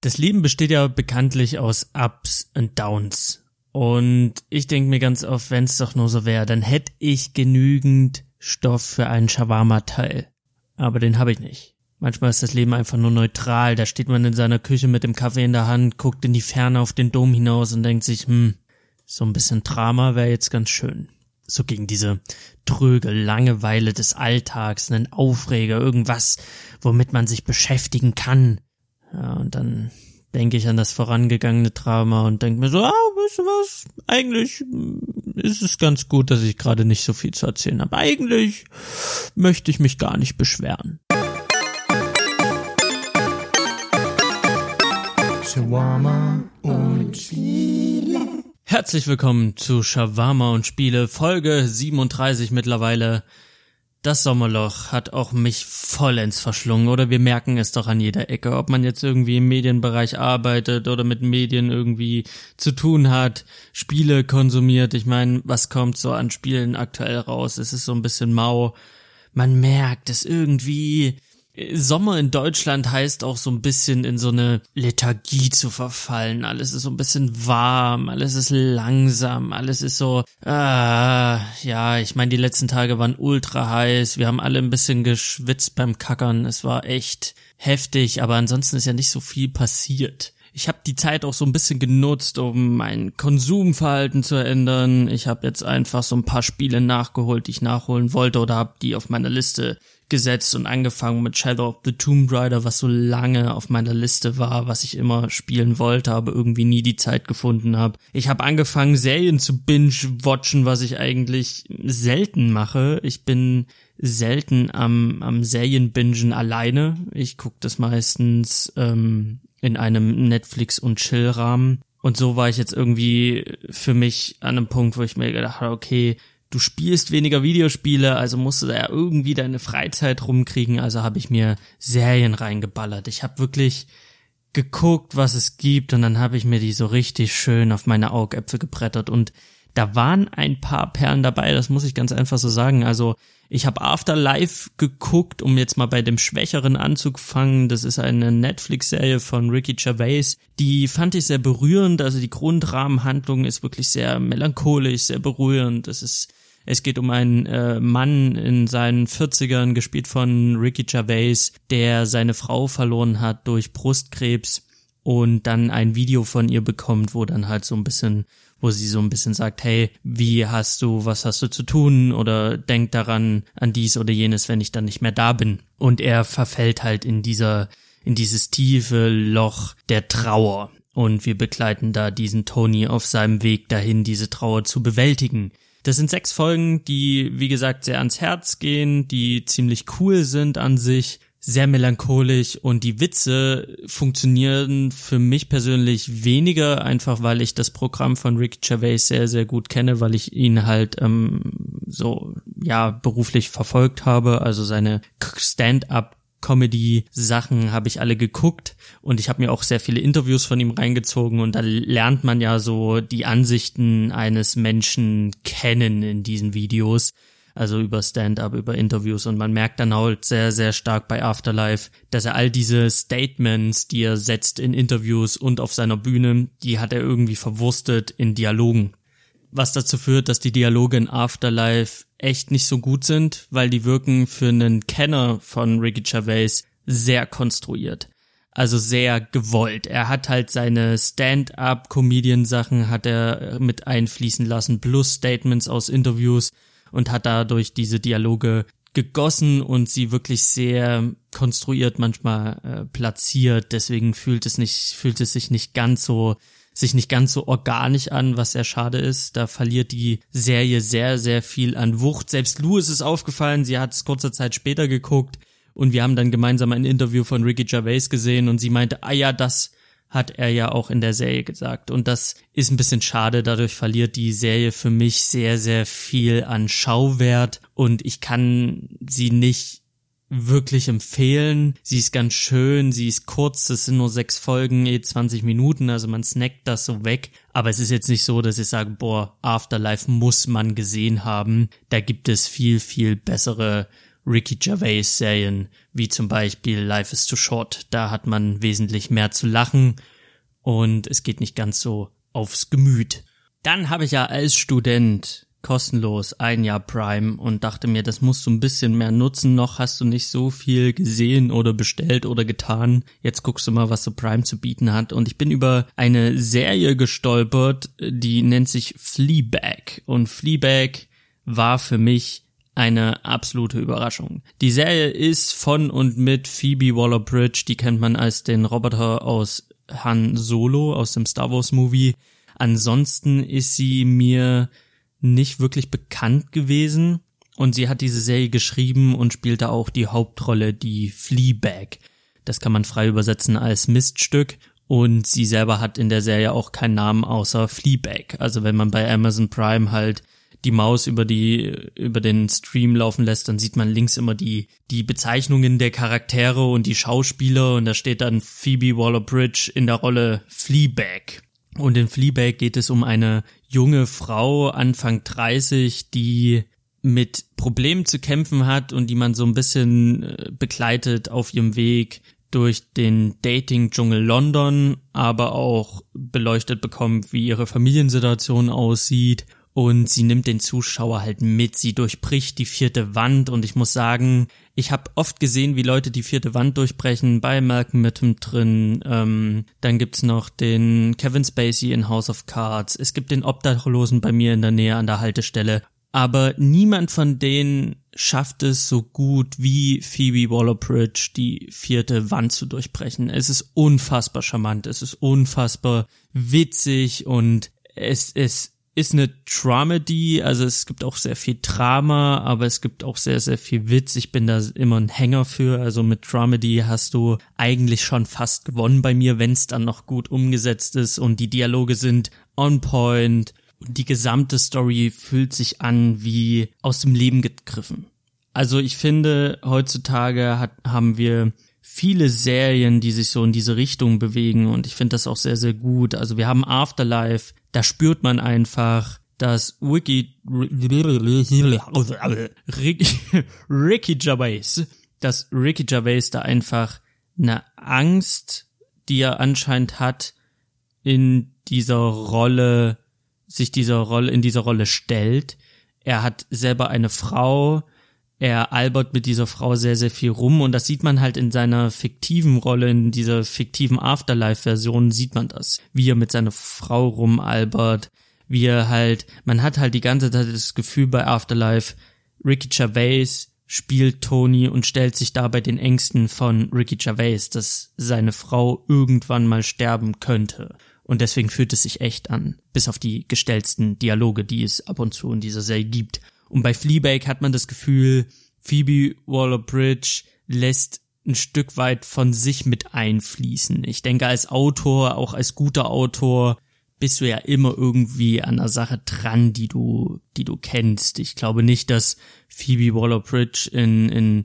Das Leben besteht ja bekanntlich aus Ups und Downs. Und ich denke mir ganz oft, wenn es doch nur so wäre, dann hätte ich genügend Stoff für einen Shawarma-Teil. Aber den habe ich nicht. Manchmal ist das Leben einfach nur neutral. Da steht man in seiner Küche mit dem Kaffee in der Hand, guckt in die Ferne auf den Dom hinaus und denkt sich, hm, so ein bisschen Drama wäre jetzt ganz schön. So gegen diese tröge Langeweile des Alltags, einen Aufreger, irgendwas, womit man sich beschäftigen kann. Ja, und dann denke ich an das vorangegangene Drama und denke mir so, ah, weißt du was, eigentlich ist es ganz gut, dass ich gerade nicht so viel zu erzählen habe. Eigentlich möchte ich mich gar nicht beschweren. Shawarma und Spiele. Herzlich willkommen zu Shawarma und Spiele, Folge 37 mittlerweile. Das Sommerloch hat auch mich vollends verschlungen, oder wir merken es doch an jeder Ecke, ob man jetzt irgendwie im Medienbereich arbeitet oder mit Medien irgendwie zu tun hat, Spiele konsumiert. Ich meine, was kommt so an Spielen aktuell raus? Es ist so ein bisschen mau. Man merkt es irgendwie, Sommer in Deutschland heißt auch so ein bisschen in so eine Lethargie zu verfallen. Alles ist so ein bisschen warm, alles ist langsam, alles ist so, ah, ja, ich meine, die letzten Tage waren ultra heiß, wir haben alle ein bisschen geschwitzt beim Kackern, es war echt heftig, aber ansonsten ist ja nicht so viel passiert. Ich habe die Zeit auch so ein bisschen genutzt, um mein Konsumverhalten zu ändern. Ich habe jetzt einfach so ein paar Spiele nachgeholt, die ich nachholen wollte oder habe die auf meiner Liste gesetzt und angefangen mit Shadow of the Tomb Raider, was so lange auf meiner Liste war, was ich immer spielen wollte, aber irgendwie nie die Zeit gefunden habe. Ich habe angefangen, Serien zu binge-watchen, was ich eigentlich selten mache. Ich bin selten am, am Serienbingen alleine. Ich gucke das meistens ähm, in einem Netflix- und Chill-Rahmen. Und so war ich jetzt irgendwie für mich an einem Punkt, wo ich mir gedacht habe, okay, du spielst weniger Videospiele, also musst du da ja irgendwie deine Freizeit rumkriegen. Also habe ich mir Serien reingeballert. Ich habe wirklich geguckt, was es gibt und dann habe ich mir die so richtig schön auf meine Augäpfel gebrettert und da waren ein paar Perlen dabei, das muss ich ganz einfach so sagen. Also ich habe Afterlife geguckt, um jetzt mal bei dem Schwächeren anzufangen. Das ist eine Netflix-Serie von Ricky Gervais. Die fand ich sehr berührend. Also die Grundrahmenhandlung ist wirklich sehr melancholisch, sehr berührend. Das ist es geht um einen äh, Mann in seinen 40ern, gespielt von Ricky Gervais, der seine Frau verloren hat durch Brustkrebs und dann ein Video von ihr bekommt, wo dann halt so ein bisschen, wo sie so ein bisschen sagt, hey, wie hast du, was hast du zu tun oder denk daran an dies oder jenes, wenn ich dann nicht mehr da bin. Und er verfällt halt in dieser, in dieses tiefe Loch der Trauer. Und wir begleiten da diesen Tony auf seinem Weg dahin, diese Trauer zu bewältigen. Das sind sechs Folgen, die, wie gesagt, sehr ans Herz gehen, die ziemlich cool sind an sich, sehr melancholisch und die Witze funktionieren für mich persönlich weniger, einfach weil ich das Programm von Rick Gervais sehr, sehr gut kenne, weil ich ihn halt ähm, so, ja, beruflich verfolgt habe, also seine Stand-up Comedy-Sachen habe ich alle geguckt und ich habe mir auch sehr viele Interviews von ihm reingezogen und da lernt man ja so die Ansichten eines Menschen kennen in diesen Videos. Also über Stand-up, über Interviews und man merkt dann halt sehr, sehr stark bei Afterlife, dass er all diese Statements, die er setzt in Interviews und auf seiner Bühne, die hat er irgendwie verwurstet in Dialogen was dazu führt, dass die Dialoge in Afterlife echt nicht so gut sind, weil die wirken für einen Kenner von Ricky Gervais sehr konstruiert. Also sehr gewollt. Er hat halt seine Stand-up-Comedian-Sachen hat er mit einfließen lassen, plus Statements aus Interviews und hat dadurch diese Dialoge gegossen und sie wirklich sehr konstruiert manchmal äh, platziert. Deswegen fühlt es nicht, fühlt es sich nicht ganz so sich nicht ganz so organisch an, was sehr schade ist. Da verliert die Serie sehr, sehr viel an Wucht. Selbst Lou ist aufgefallen, sie hat es kurze Zeit später geguckt und wir haben dann gemeinsam ein Interview von Ricky Gervais gesehen und sie meinte, ah ja, das hat er ja auch in der Serie gesagt. Und das ist ein bisschen schade. Dadurch verliert die Serie für mich sehr, sehr viel an Schauwert und ich kann sie nicht wirklich empfehlen. Sie ist ganz schön, sie ist kurz, es sind nur sechs Folgen, eh 20 Minuten, also man snackt das so weg. Aber es ist jetzt nicht so, dass ich sage, boah, Afterlife muss man gesehen haben. Da gibt es viel, viel bessere Ricky Gervais Serien, wie zum Beispiel Life is Too Short. Da hat man wesentlich mehr zu lachen und es geht nicht ganz so aufs Gemüt. Dann habe ich ja als Student kostenlos ein Jahr Prime und dachte mir, das musst du ein bisschen mehr nutzen. Noch hast du nicht so viel gesehen oder bestellt oder getan. Jetzt guckst du mal, was so Prime zu bieten hat. Und ich bin über eine Serie gestolpert, die nennt sich Fleabag. Und Fleabag war für mich eine absolute Überraschung. Die Serie ist von und mit Phoebe Waller-Bridge, die kennt man als den Roboter aus Han Solo aus dem Star Wars Movie. Ansonsten ist sie mir nicht wirklich bekannt gewesen und sie hat diese Serie geschrieben und spielte auch die Hauptrolle, die Fleabag. Das kann man frei übersetzen als Miststück und sie selber hat in der Serie auch keinen Namen außer Fleabag. Also wenn man bei Amazon Prime halt die Maus über die über den Stream laufen lässt, dann sieht man links immer die die Bezeichnungen der Charaktere und die Schauspieler und da steht dann Phoebe Waller-Bridge in der Rolle Fleabag. Und in Fleabag geht es um eine junge Frau, Anfang 30, die mit Problemen zu kämpfen hat und die man so ein bisschen äh, begleitet auf ihrem Weg durch den Dating-Dschungel London, aber auch beleuchtet bekommt, wie ihre Familiensituation aussieht und sie nimmt den Zuschauer halt mit. Sie durchbricht die vierte Wand und ich muss sagen, ich habe oft gesehen, wie Leute die vierte Wand durchbrechen, bei Malcolm drin. Ähm, dann gibt's noch den Kevin Spacey in House of Cards. Es gibt den Obdachlosen bei mir in der Nähe an der Haltestelle. Aber niemand von denen schafft es so gut wie Phoebe Waller-Bridge die vierte Wand zu durchbrechen. Es ist unfassbar charmant, es ist unfassbar witzig und es, es ist eine Dramedy, also es gibt auch sehr viel Drama, aber es gibt auch sehr, sehr viel Witz. Ich bin da immer ein Hänger für. Also mit Dramedy hast du eigentlich schon fast gewonnen bei mir, wenn es dann noch gut umgesetzt ist und die Dialoge sind on point. Die gesamte Story fühlt sich an wie aus dem Leben gegriffen. Also ich finde, heutzutage hat, haben wir viele Serien, die sich so in diese Richtung bewegen und ich finde das auch sehr, sehr gut. Also wir haben Afterlife, da spürt man einfach, dass Wiki, Ricky, Ricky Gervais, dass Ricky Gervais da einfach eine Angst, die er anscheinend hat, in dieser Rolle, sich dieser Rolle, in dieser Rolle stellt. Er hat selber eine Frau, er albert mit dieser Frau sehr, sehr viel rum und das sieht man halt in seiner fiktiven Rolle, in dieser fiktiven Afterlife-Version sieht man das, wie er mit seiner Frau rumalbert, wie er halt, man hat halt die ganze Zeit das Gefühl bei Afterlife, Ricky Gervais spielt Tony und stellt sich dabei den Ängsten von Ricky Gervais, dass seine Frau irgendwann mal sterben könnte. Und deswegen fühlt es sich echt an, bis auf die gestellten Dialoge, die es ab und zu in dieser Serie gibt. Und bei Fleabag hat man das Gefühl, Phoebe Waller-Bridge lässt ein Stück weit von sich mit einfließen. Ich denke, als Autor, auch als guter Autor, bist du ja immer irgendwie an der Sache dran, die du, die du kennst. Ich glaube nicht, dass Phoebe Waller-Bridge in, in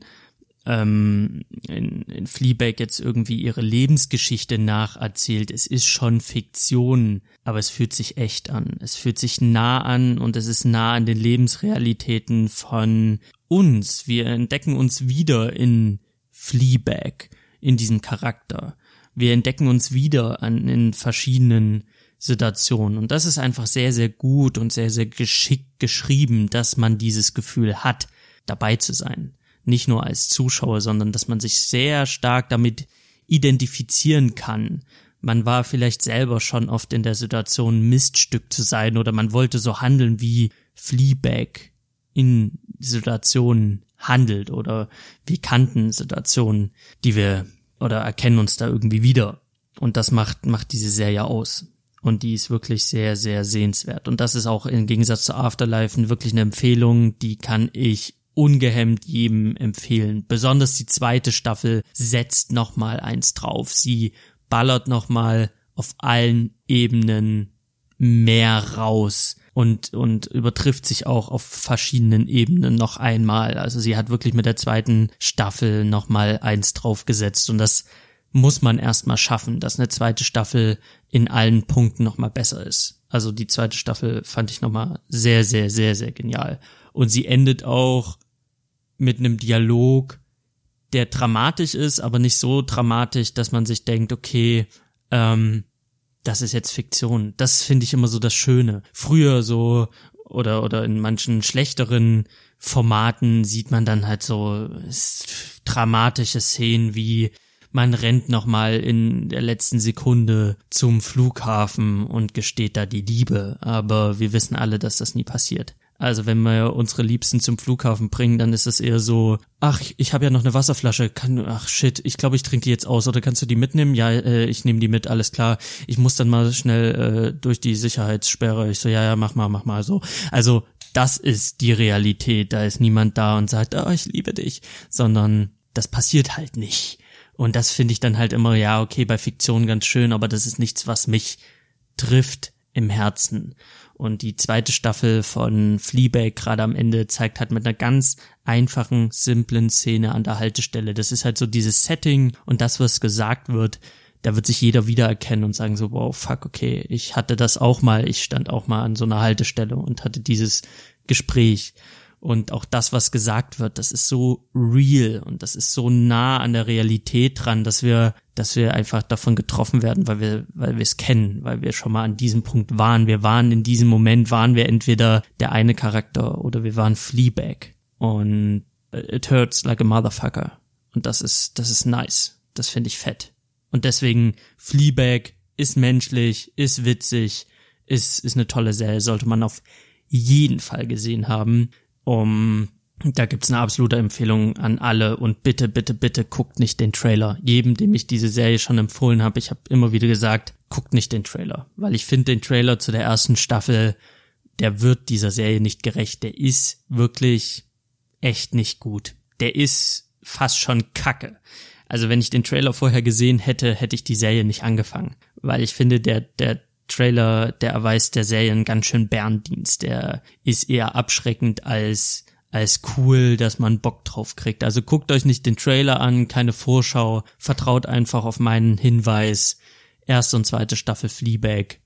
ähm, in, in Fleabag jetzt irgendwie ihre Lebensgeschichte nacherzählt. Es ist schon Fiktion, aber es fühlt sich echt an. Es fühlt sich nah an und es ist nah an den Lebensrealitäten von uns. Wir entdecken uns wieder in Fleabag, in diesem Charakter. Wir entdecken uns wieder an, in verschiedenen Situationen. Und das ist einfach sehr, sehr gut und sehr, sehr geschickt geschrieben, dass man dieses Gefühl hat, dabei zu sein nicht nur als Zuschauer, sondern dass man sich sehr stark damit identifizieren kann. Man war vielleicht selber schon oft in der Situation, Miststück zu sein oder man wollte so handeln wie Fleabag in Situationen handelt oder wie kannten Situationen, die wir oder erkennen uns da irgendwie wieder. Und das macht, macht diese Serie aus. Und die ist wirklich sehr, sehr sehenswert. Und das ist auch im Gegensatz zu Afterlife wirklich eine Empfehlung, die kann ich ungehemmt jedem empfehlen. Besonders die zweite Staffel setzt noch mal eins drauf. Sie ballert noch mal auf allen Ebenen mehr raus und und übertrifft sich auch auf verschiedenen Ebenen noch einmal. Also sie hat wirklich mit der zweiten Staffel noch mal eins draufgesetzt und das muss man erstmal schaffen, dass eine zweite Staffel in allen Punkten noch mal besser ist. Also die zweite Staffel fand ich noch mal sehr sehr sehr sehr genial und sie endet auch mit einem Dialog, der dramatisch ist, aber nicht so dramatisch, dass man sich denkt, okay, ähm, das ist jetzt Fiktion. Das finde ich immer so das Schöne. Früher so oder oder in manchen schlechteren Formaten sieht man dann halt so dramatische Szenen wie man rennt nochmal in der letzten Sekunde zum Flughafen und gesteht da die Liebe. Aber wir wissen alle, dass das nie passiert. Also wenn wir unsere Liebsten zum Flughafen bringen, dann ist es eher so, ach, ich habe ja noch eine Wasserflasche, kann, ach shit, ich glaube, ich trinke die jetzt aus oder kannst du die mitnehmen? Ja, äh, ich nehme die mit, alles klar. Ich muss dann mal schnell äh, durch die Sicherheitssperre. Ich so, ja, ja, mach mal, mach mal so. Also das ist die Realität. Da ist niemand da und sagt, oh, ich liebe dich, sondern das passiert halt nicht. Und das finde ich dann halt immer, ja, okay, bei Fiktion ganz schön, aber das ist nichts, was mich trifft im Herzen. Und die zweite Staffel von Fleabag gerade am Ende zeigt halt mit einer ganz einfachen, simplen Szene an der Haltestelle. Das ist halt so dieses Setting und das, was gesagt wird, da wird sich jeder wiedererkennen und sagen so, wow, fuck, okay, ich hatte das auch mal, ich stand auch mal an so einer Haltestelle und hatte dieses Gespräch. Und auch das, was gesagt wird, das ist so real und das ist so nah an der Realität dran, dass wir, dass wir einfach davon getroffen werden, weil wir, weil wir es kennen, weil wir schon mal an diesem Punkt waren. Wir waren in diesem Moment, waren wir entweder der eine Charakter oder wir waren Fleabag. Und it hurts like a motherfucker. Und das ist, das ist nice. Das finde ich fett. Und deswegen Fleabag ist menschlich, ist witzig, ist, ist eine tolle Serie, sollte man auf jeden Fall gesehen haben um da gibt's eine absolute Empfehlung an alle und bitte, bitte, bitte guckt nicht den Trailer. Jedem, dem ich diese Serie schon empfohlen habe, ich habe immer wieder gesagt, guckt nicht den Trailer, weil ich finde den Trailer zu der ersten Staffel, der wird dieser Serie nicht gerecht. Der ist wirklich echt nicht gut. Der ist fast schon Kacke. Also wenn ich den Trailer vorher gesehen hätte, hätte ich die Serie nicht angefangen, weil ich finde, der der Trailer, der erweist der Serie einen ganz schön Bärendienst. Der ist eher abschreckend als als cool, dass man Bock drauf kriegt. Also guckt euch nicht den Trailer an, keine Vorschau, vertraut einfach auf meinen Hinweis. Erste und zweite Staffel Fleabag.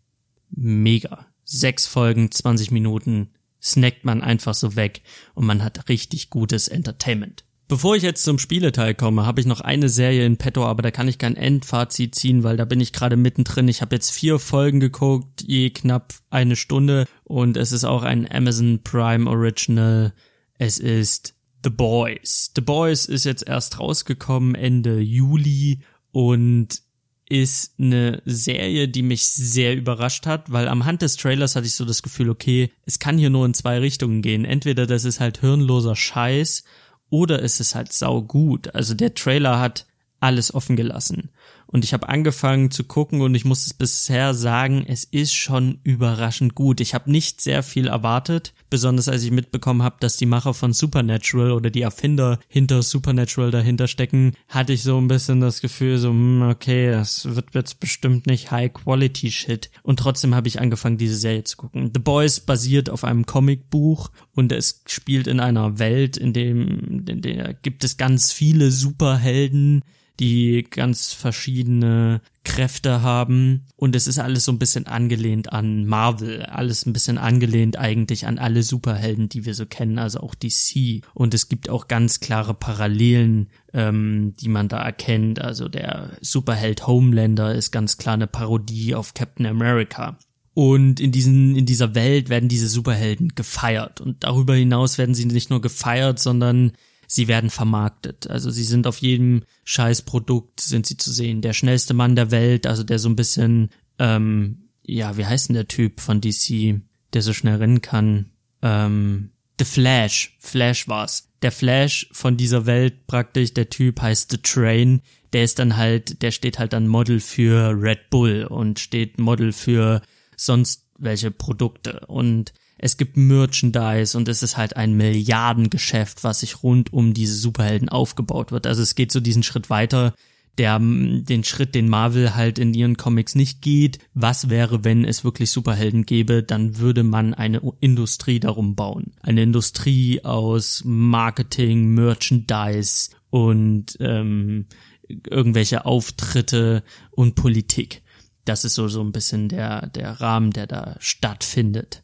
Mega. Sechs Folgen, 20 Minuten, snackt man einfach so weg und man hat richtig gutes Entertainment. Bevor ich jetzt zum Spieleteil komme, habe ich noch eine Serie in petto, aber da kann ich kein Endfazit ziehen, weil da bin ich gerade mittendrin. Ich habe jetzt vier Folgen geguckt, je knapp eine Stunde und es ist auch ein Amazon Prime Original. Es ist The Boys. The Boys ist jetzt erst rausgekommen Ende Juli und ist eine Serie, die mich sehr überrascht hat, weil am Hand des Trailers hatte ich so das Gefühl, okay, es kann hier nur in zwei Richtungen gehen. Entweder das ist halt hirnloser Scheiß oder ist es halt sau gut. Also der Trailer hat alles offen gelassen. Und ich habe angefangen zu gucken und ich muss es bisher sagen, es ist schon überraschend gut. Ich habe nicht sehr viel erwartet, besonders als ich mitbekommen habe, dass die Macher von Supernatural oder die Erfinder hinter Supernatural dahinter stecken, hatte ich so ein bisschen das Gefühl, so, hm, okay, das wird jetzt bestimmt nicht High-Quality-Shit. Und trotzdem habe ich angefangen, diese Serie zu gucken. The Boys basiert auf einem Comicbuch und es spielt in einer Welt, in dem, in der gibt es ganz viele Superhelden, die ganz verschiedene Kräfte haben und es ist alles so ein bisschen angelehnt an Marvel, alles ein bisschen angelehnt eigentlich an alle Superhelden, die wir so kennen, also auch DC und es gibt auch ganz klare Parallelen, ähm, die man da erkennt, also der Superheld Homelander ist ganz klar eine Parodie auf Captain America. Und in diesen, in dieser Welt werden diese Superhelden gefeiert. Und darüber hinaus werden sie nicht nur gefeiert, sondern sie werden vermarktet. Also sie sind auf jedem Scheißprodukt sind sie zu sehen. Der schnellste Mann der Welt, also der so ein bisschen, ähm, ja, wie heißt denn der Typ von DC, der so schnell rennen kann? Ähm, The Flash. Flash war's. Der Flash von dieser Welt praktisch, der Typ heißt The Train. Der ist dann halt, der steht halt dann Model für Red Bull und steht Model für sonst welche Produkte. Und es gibt Merchandise und es ist halt ein Milliardengeschäft, was sich rund um diese Superhelden aufgebaut wird. Also es geht so diesen Schritt weiter, der den Schritt, den Marvel halt in ihren Comics nicht geht. Was wäre, wenn es wirklich Superhelden gäbe? Dann würde man eine Industrie darum bauen. Eine Industrie aus Marketing, Merchandise und ähm, irgendwelche Auftritte und Politik. Das ist so so ein bisschen der der Rahmen, der da stattfindet.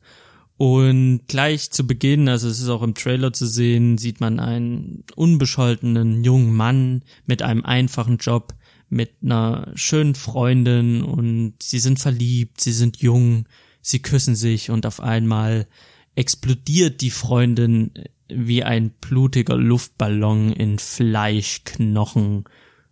Und gleich zu Beginn, also es ist auch im Trailer zu sehen, sieht man einen unbescholtenen jungen Mann mit einem einfachen Job, mit einer schönen Freundin und sie sind verliebt, sie sind jung, sie küssen sich und auf einmal explodiert die Freundin wie ein blutiger Luftballon in Fleisch, Knochen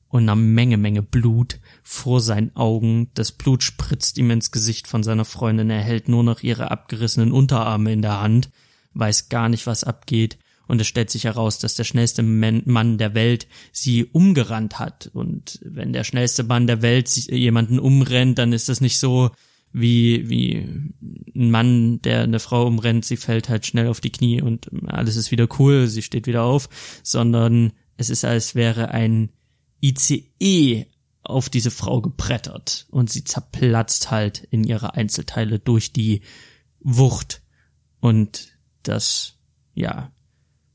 und einer Menge, Menge Blut vor seinen Augen. Das Blut spritzt ihm ins Gesicht von seiner Freundin. Er hält nur noch ihre abgerissenen Unterarme in der Hand, weiß gar nicht, was abgeht. Und es stellt sich heraus, dass der schnellste Mann der Welt sie umgerannt hat. Und wenn der schnellste Mann der Welt jemanden umrennt, dann ist das nicht so, wie, wie ein Mann, der eine Frau umrennt, sie fällt halt schnell auf die Knie und alles ist wieder cool, sie steht wieder auf, sondern es ist, als wäre ein ICE auf diese Frau gebrettert und sie zerplatzt halt in ihre Einzelteile durch die Wucht und das, ja,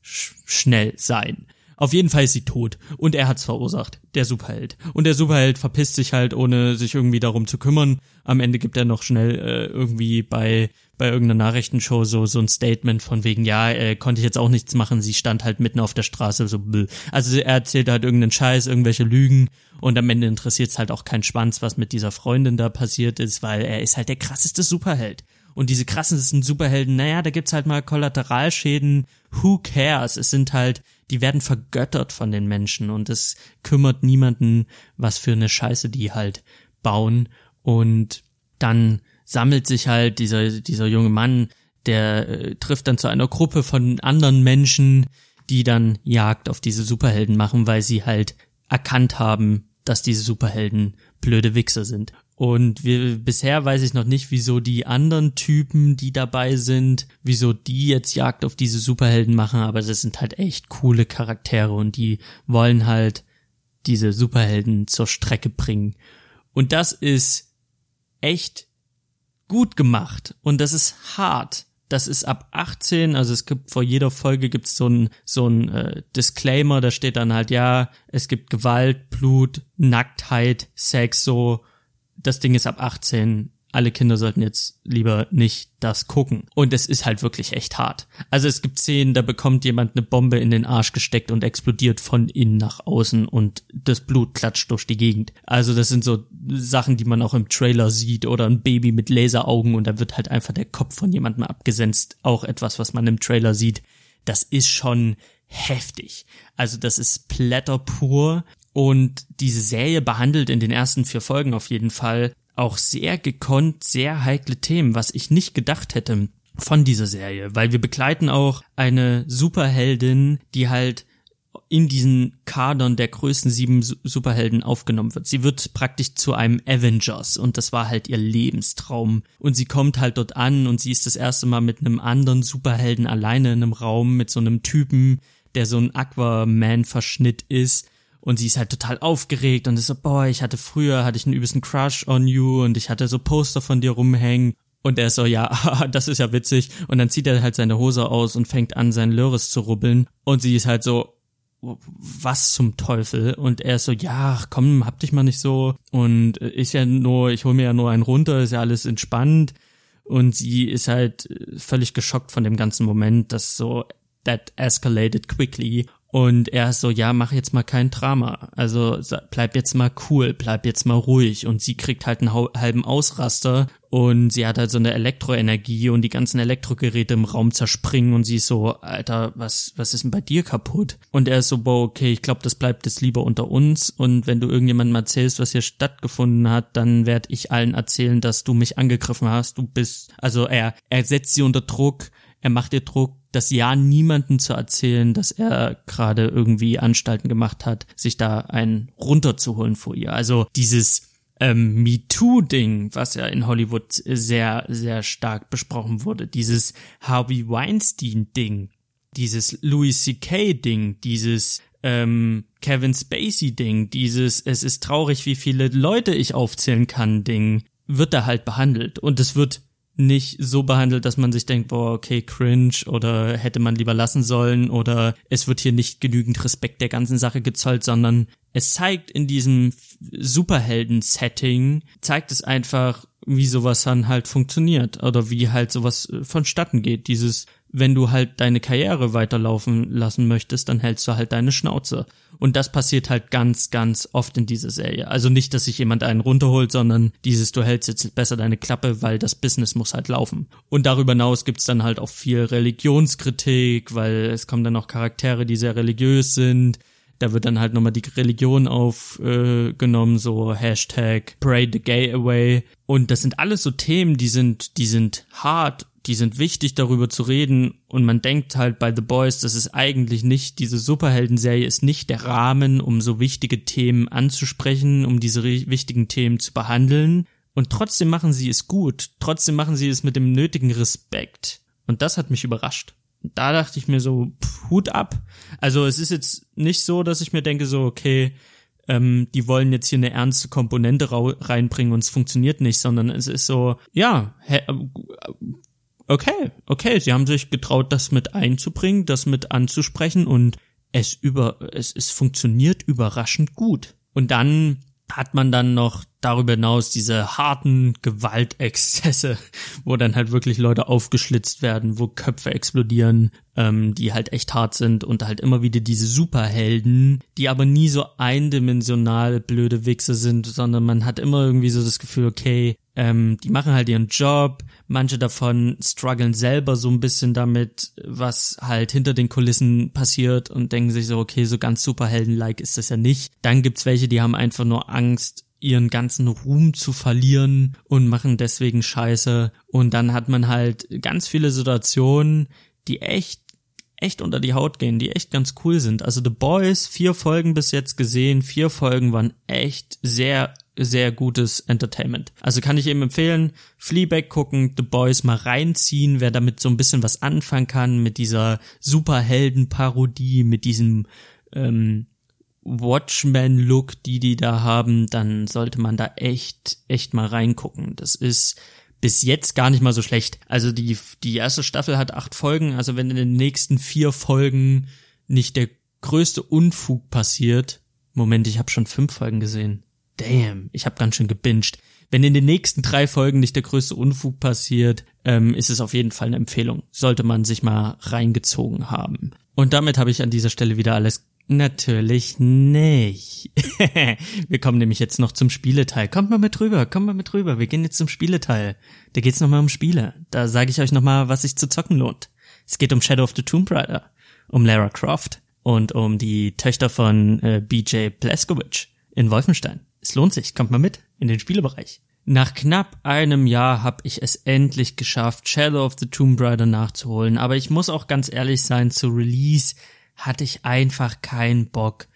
sch schnell sein. Auf jeden Fall ist sie tot und er hat's verursacht, der Superheld. Und der Superheld verpisst sich halt, ohne sich irgendwie darum zu kümmern. Am Ende gibt er noch schnell äh, irgendwie bei bei irgendeiner Nachrichtenshow so so ein Statement von wegen ja, äh, konnte ich jetzt auch nichts machen, sie stand halt mitten auf der Straße so bläh. Also er erzählt halt irgendeinen Scheiß, irgendwelche Lügen und am Ende interessiert's halt auch keinen Schwanz, was mit dieser Freundin da passiert ist, weil er ist halt der krasseste Superheld. Und diese krassesten Superhelden, naja, da gibt's halt mal Kollateralschäden, who cares? Es sind halt die werden vergöttert von den Menschen und es kümmert niemanden, was für eine Scheiße die halt bauen. Und dann sammelt sich halt dieser, dieser junge Mann, der äh, trifft dann zu einer Gruppe von anderen Menschen, die dann Jagd auf diese Superhelden machen, weil sie halt erkannt haben, dass diese Superhelden blöde Wichser sind. Und wir, bisher weiß ich noch nicht, wieso die anderen Typen, die dabei sind, wieso die jetzt Jagd auf diese Superhelden machen, aber das sind halt echt coole Charaktere und die wollen halt diese Superhelden zur Strecke bringen. Und das ist echt gut gemacht und das ist hart. Das ist ab 18, also es gibt vor jeder Folge gibt's so ein so ein äh, Disclaimer, da steht dann halt ja, es gibt Gewalt, Blut, Nacktheit, Sex so das Ding ist ab 18. Alle Kinder sollten jetzt lieber nicht das gucken. Und es ist halt wirklich echt hart. Also es gibt Szenen, da bekommt jemand eine Bombe in den Arsch gesteckt und explodiert von innen nach außen und das Blut klatscht durch die Gegend. Also das sind so Sachen, die man auch im Trailer sieht oder ein Baby mit Laseraugen und da wird halt einfach der Kopf von jemandem abgesenzt. Auch etwas, was man im Trailer sieht. Das ist schon heftig. Also das ist Platter pur und diese Serie behandelt in den ersten vier Folgen auf jeden Fall auch sehr gekonnt, sehr heikle Themen, was ich nicht gedacht hätte von dieser Serie, weil wir begleiten auch eine Superheldin, die halt in diesen Kadern der größten sieben Superhelden aufgenommen wird. Sie wird praktisch zu einem Avengers und das war halt ihr Lebenstraum. Und sie kommt halt dort an und sie ist das erste Mal mit einem anderen Superhelden alleine in einem Raum mit so einem Typen, der so ein Aquaman-Verschnitt ist und sie ist halt total aufgeregt und ist so, boah, ich hatte früher, hatte ich einen übelsten Crush on you und ich hatte so Poster von dir rumhängen. Und er ist so, ja, das ist ja witzig. Und dann zieht er halt seine Hose aus und fängt an, seinen Löris zu rubbeln. Und sie ist halt so, was zum Teufel? Und er ist so, ja, komm, hab dich mal nicht so. Und ich ja nur, ich hol mir ja nur einen runter, ist ja alles entspannt. Und sie ist halt völlig geschockt von dem ganzen Moment, dass so, that escalated quickly. Und er ist so, ja, mach jetzt mal kein Drama. Also bleib jetzt mal cool, bleib jetzt mal ruhig. Und sie kriegt halt einen halben Ausraster und sie hat halt so eine Elektroenergie und die ganzen Elektrogeräte im Raum zerspringen und sie ist so, Alter, was, was ist denn bei dir kaputt? Und er ist so, boah, okay, ich glaube, das bleibt jetzt lieber unter uns und wenn du irgendjemandem erzählst, was hier stattgefunden hat, dann werde ich allen erzählen, dass du mich angegriffen hast. Du bist, also er, er setzt sie unter Druck, er macht ihr Druck, das Ja niemanden zu erzählen, dass er gerade irgendwie Anstalten gemacht hat, sich da einen runterzuholen vor ihr. Also dieses ähm, MeToo-Ding, was ja in Hollywood sehr, sehr stark besprochen wurde, dieses Harvey Weinstein-Ding, dieses Louis C.K.-Ding, dieses ähm, Kevin Spacey-Ding, dieses Es ist traurig, wie viele Leute ich aufzählen kann, Ding, wird da halt behandelt. Und es wird nicht so behandelt, dass man sich denkt, boah, okay, cringe oder hätte man lieber lassen sollen oder es wird hier nicht genügend Respekt der ganzen Sache gezollt, sondern es zeigt in diesem Superhelden-Setting, zeigt es einfach wie sowas dann halt funktioniert oder wie halt sowas äh, vonstatten geht. Dieses, wenn du halt deine Karriere weiterlaufen lassen möchtest, dann hältst du halt deine Schnauze. Und das passiert halt ganz, ganz oft in dieser Serie. Also nicht, dass sich jemand einen runterholt, sondern dieses, du hältst jetzt besser deine Klappe, weil das Business muss halt laufen. Und darüber hinaus gibt's dann halt auch viel Religionskritik, weil es kommen dann auch Charaktere, die sehr religiös sind da wird dann halt nochmal die Religion aufgenommen, äh, so Hashtag Pray the Gay Away. Und das sind alles so Themen, die sind, die sind hart, die sind wichtig, darüber zu reden. Und man denkt halt bei The Boys, das ist eigentlich nicht, diese Superhelden-Serie ist nicht der Rahmen, um so wichtige Themen anzusprechen, um diese wichtigen Themen zu behandeln. Und trotzdem machen sie es gut. Trotzdem machen sie es mit dem nötigen Respekt. Und das hat mich überrascht da dachte ich mir so, pff, Hut ab. Also es ist jetzt nicht so, dass ich mir denke so, okay, ähm, die wollen jetzt hier eine ernste Komponente reinbringen und es funktioniert nicht, sondern es ist so, ja, äh, okay, okay, sie haben sich getraut, das mit einzubringen, das mit anzusprechen und es über, es, es funktioniert überraschend gut. Und dann hat man dann noch darüber hinaus diese harten Gewaltexzesse, wo dann halt wirklich Leute aufgeschlitzt werden, wo Köpfe explodieren, ähm, die halt echt hart sind und halt immer wieder diese Superhelden, die aber nie so eindimensional blöde Wichse sind, sondern man hat immer irgendwie so das Gefühl, okay, ähm, die machen halt ihren Job, manche davon strugglen selber so ein bisschen damit, was halt hinter den Kulissen passiert und denken sich so, okay, so ganz Superhelden-like ist das ja nicht. Dann gibt's welche, die haben einfach nur Angst, ihren ganzen Ruhm zu verlieren und machen deswegen Scheiße. Und dann hat man halt ganz viele Situationen, die echt echt unter die Haut gehen, die echt ganz cool sind. Also The Boys, vier Folgen bis jetzt gesehen, vier Folgen waren echt sehr, sehr gutes Entertainment. Also kann ich eben empfehlen, Fleabag gucken, The Boys mal reinziehen, wer damit so ein bisschen was anfangen kann, mit dieser Superhelden-Parodie, mit diesem ähm, Watchmen-Look, die die da haben, dann sollte man da echt, echt mal reingucken. Das ist bis jetzt gar nicht mal so schlecht. Also die, die erste Staffel hat acht Folgen, also wenn in den nächsten vier Folgen nicht der größte Unfug passiert, Moment, ich habe schon fünf Folgen gesehen. Damn, ich habe ganz schön gebinged. Wenn in den nächsten drei Folgen nicht der größte Unfug passiert, ähm, ist es auf jeden Fall eine Empfehlung. Sollte man sich mal reingezogen haben. Und damit habe ich an dieser Stelle wieder alles Natürlich nicht. wir kommen nämlich jetzt noch zum Spieleteil. Kommt mal mit rüber, kommt mal mit rüber. Wir gehen jetzt zum Spieleteil. Da geht's nochmal um Spiele. Da sage ich euch nochmal, was sich zu zocken lohnt. Es geht um Shadow of the Tomb Raider, um Lara Croft und um die Töchter von äh, BJ Blazkowicz in Wolfenstein. Es lohnt sich, kommt mal mit in den Spielebereich. Nach knapp einem Jahr habe ich es endlich geschafft, Shadow of the Tomb Raider nachzuholen, aber ich muss auch ganz ehrlich sein, zu Release hatte ich einfach keinen Bock,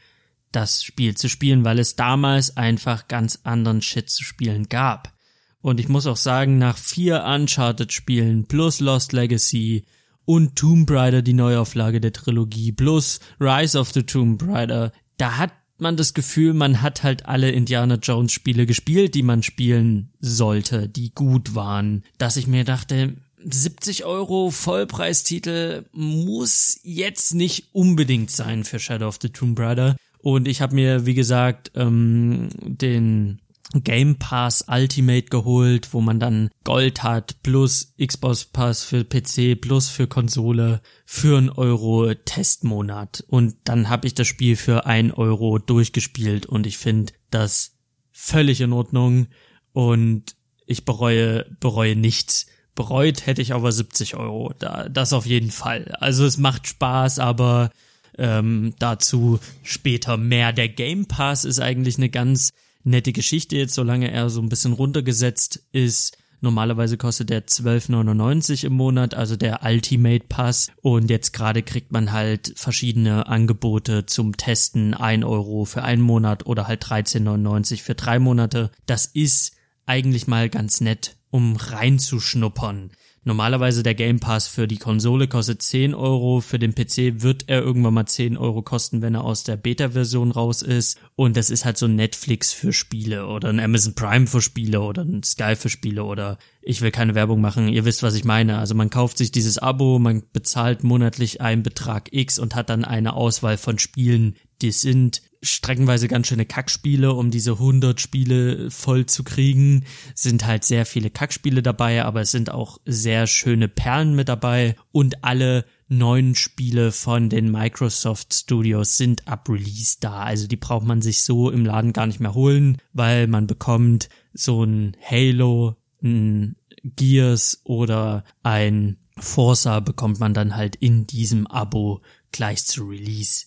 das Spiel zu spielen, weil es damals einfach ganz anderen Shit zu spielen gab. Und ich muss auch sagen, nach vier Uncharted-Spielen plus Lost Legacy und Tomb Raider, die Neuauflage der Trilogie, plus Rise of the Tomb Raider, da hat man das Gefühl, man hat halt alle Indiana Jones Spiele gespielt, die man spielen sollte, die gut waren, dass ich mir dachte, 70 Euro Vollpreistitel muss jetzt nicht unbedingt sein für Shadow of the Tomb Raider. Und ich habe mir, wie gesagt, ähm, den Game Pass Ultimate geholt, wo man dann Gold hat, plus Xbox Pass für PC, plus für Konsole, für einen Euro Testmonat. Und dann habe ich das Spiel für ein Euro durchgespielt und ich finde das völlig in Ordnung und ich bereue, bereue nichts. Bereut hätte ich aber 70 Euro. Da, das auf jeden Fall. Also es macht Spaß, aber ähm, dazu später mehr. Der Game Pass ist eigentlich eine ganz nette Geschichte jetzt, solange er so ein bisschen runtergesetzt ist. Normalerweise kostet der 12,99 im Monat, also der Ultimate Pass. Und jetzt gerade kriegt man halt verschiedene Angebote zum Testen. 1 Euro für einen Monat oder halt 13,99 für drei Monate. Das ist eigentlich mal ganz nett um reinzuschnuppern. Normalerweise der Game Pass für die Konsole kostet 10 Euro, für den PC wird er irgendwann mal 10 Euro kosten, wenn er aus der Beta-Version raus ist. Und das ist halt so Netflix für Spiele oder ein Amazon Prime für Spiele oder ein Sky für Spiele oder ich will keine Werbung machen, ihr wisst, was ich meine. Also man kauft sich dieses Abo, man bezahlt monatlich einen Betrag X und hat dann eine Auswahl von Spielen, die sind streckenweise ganz schöne Kackspiele, um diese 100 Spiele voll zu kriegen. Sind halt sehr viele Kackspiele dabei, aber es sind auch sehr schöne Perlen mit dabei und alle neun Spiele von den Microsoft Studios sind ab Release da. Also die braucht man sich so im Laden gar nicht mehr holen, weil man bekommt so ein Halo, ein Gears oder ein Forza bekommt man dann halt in diesem Abo gleich zu Release.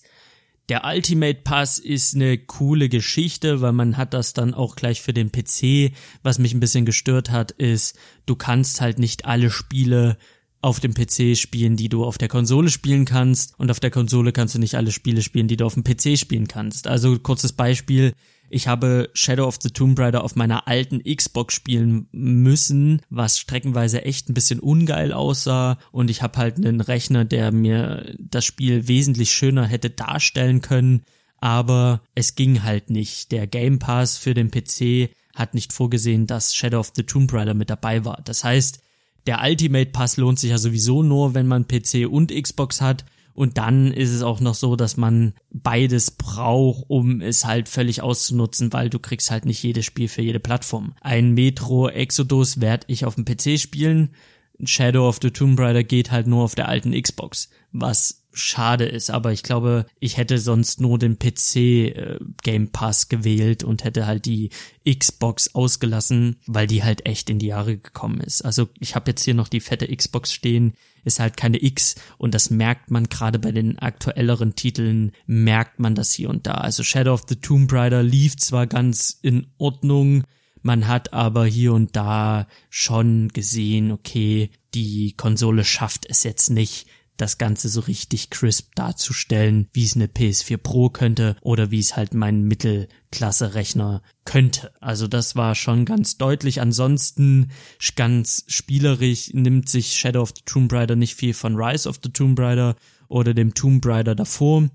Der Ultimate Pass ist eine coole Geschichte, weil man hat das dann auch gleich für den PC. Was mich ein bisschen gestört hat, ist, du kannst halt nicht alle Spiele auf dem PC spielen, die du auf der Konsole spielen kannst und auf der Konsole kannst du nicht alle Spiele spielen, die du auf dem PC spielen kannst. Also kurzes Beispiel, ich habe Shadow of the Tomb Raider auf meiner alten Xbox spielen müssen, was streckenweise echt ein bisschen ungeil aussah und ich habe halt einen Rechner, der mir das Spiel wesentlich schöner hätte darstellen können, aber es ging halt nicht. Der Game Pass für den PC hat nicht vorgesehen, dass Shadow of the Tomb Raider mit dabei war. Das heißt, der Ultimate Pass lohnt sich ja sowieso nur, wenn man PC und Xbox hat. Und dann ist es auch noch so, dass man beides braucht, um es halt völlig auszunutzen, weil du kriegst halt nicht jedes Spiel für jede Plattform. Ein Metro Exodus werde ich auf dem PC spielen. Shadow of the Tomb Raider geht halt nur auf der alten Xbox, was schade ist, aber ich glaube, ich hätte sonst nur den PC äh, Game Pass gewählt und hätte halt die Xbox ausgelassen, weil die halt echt in die Jahre gekommen ist. Also ich habe jetzt hier noch die fette Xbox stehen, ist halt keine X und das merkt man gerade bei den aktuelleren Titeln, merkt man das hier und da. Also Shadow of the Tomb Raider lief zwar ganz in Ordnung, man hat aber hier und da schon gesehen, okay, die Konsole schafft es jetzt nicht, das Ganze so richtig crisp darzustellen, wie es eine PS4 Pro könnte oder wie es halt mein Mittelklasse-Rechner könnte. Also das war schon ganz deutlich. Ansonsten ganz spielerisch nimmt sich Shadow of the Tomb Raider nicht viel von Rise of the Tomb Raider oder dem Tomb Raider davor.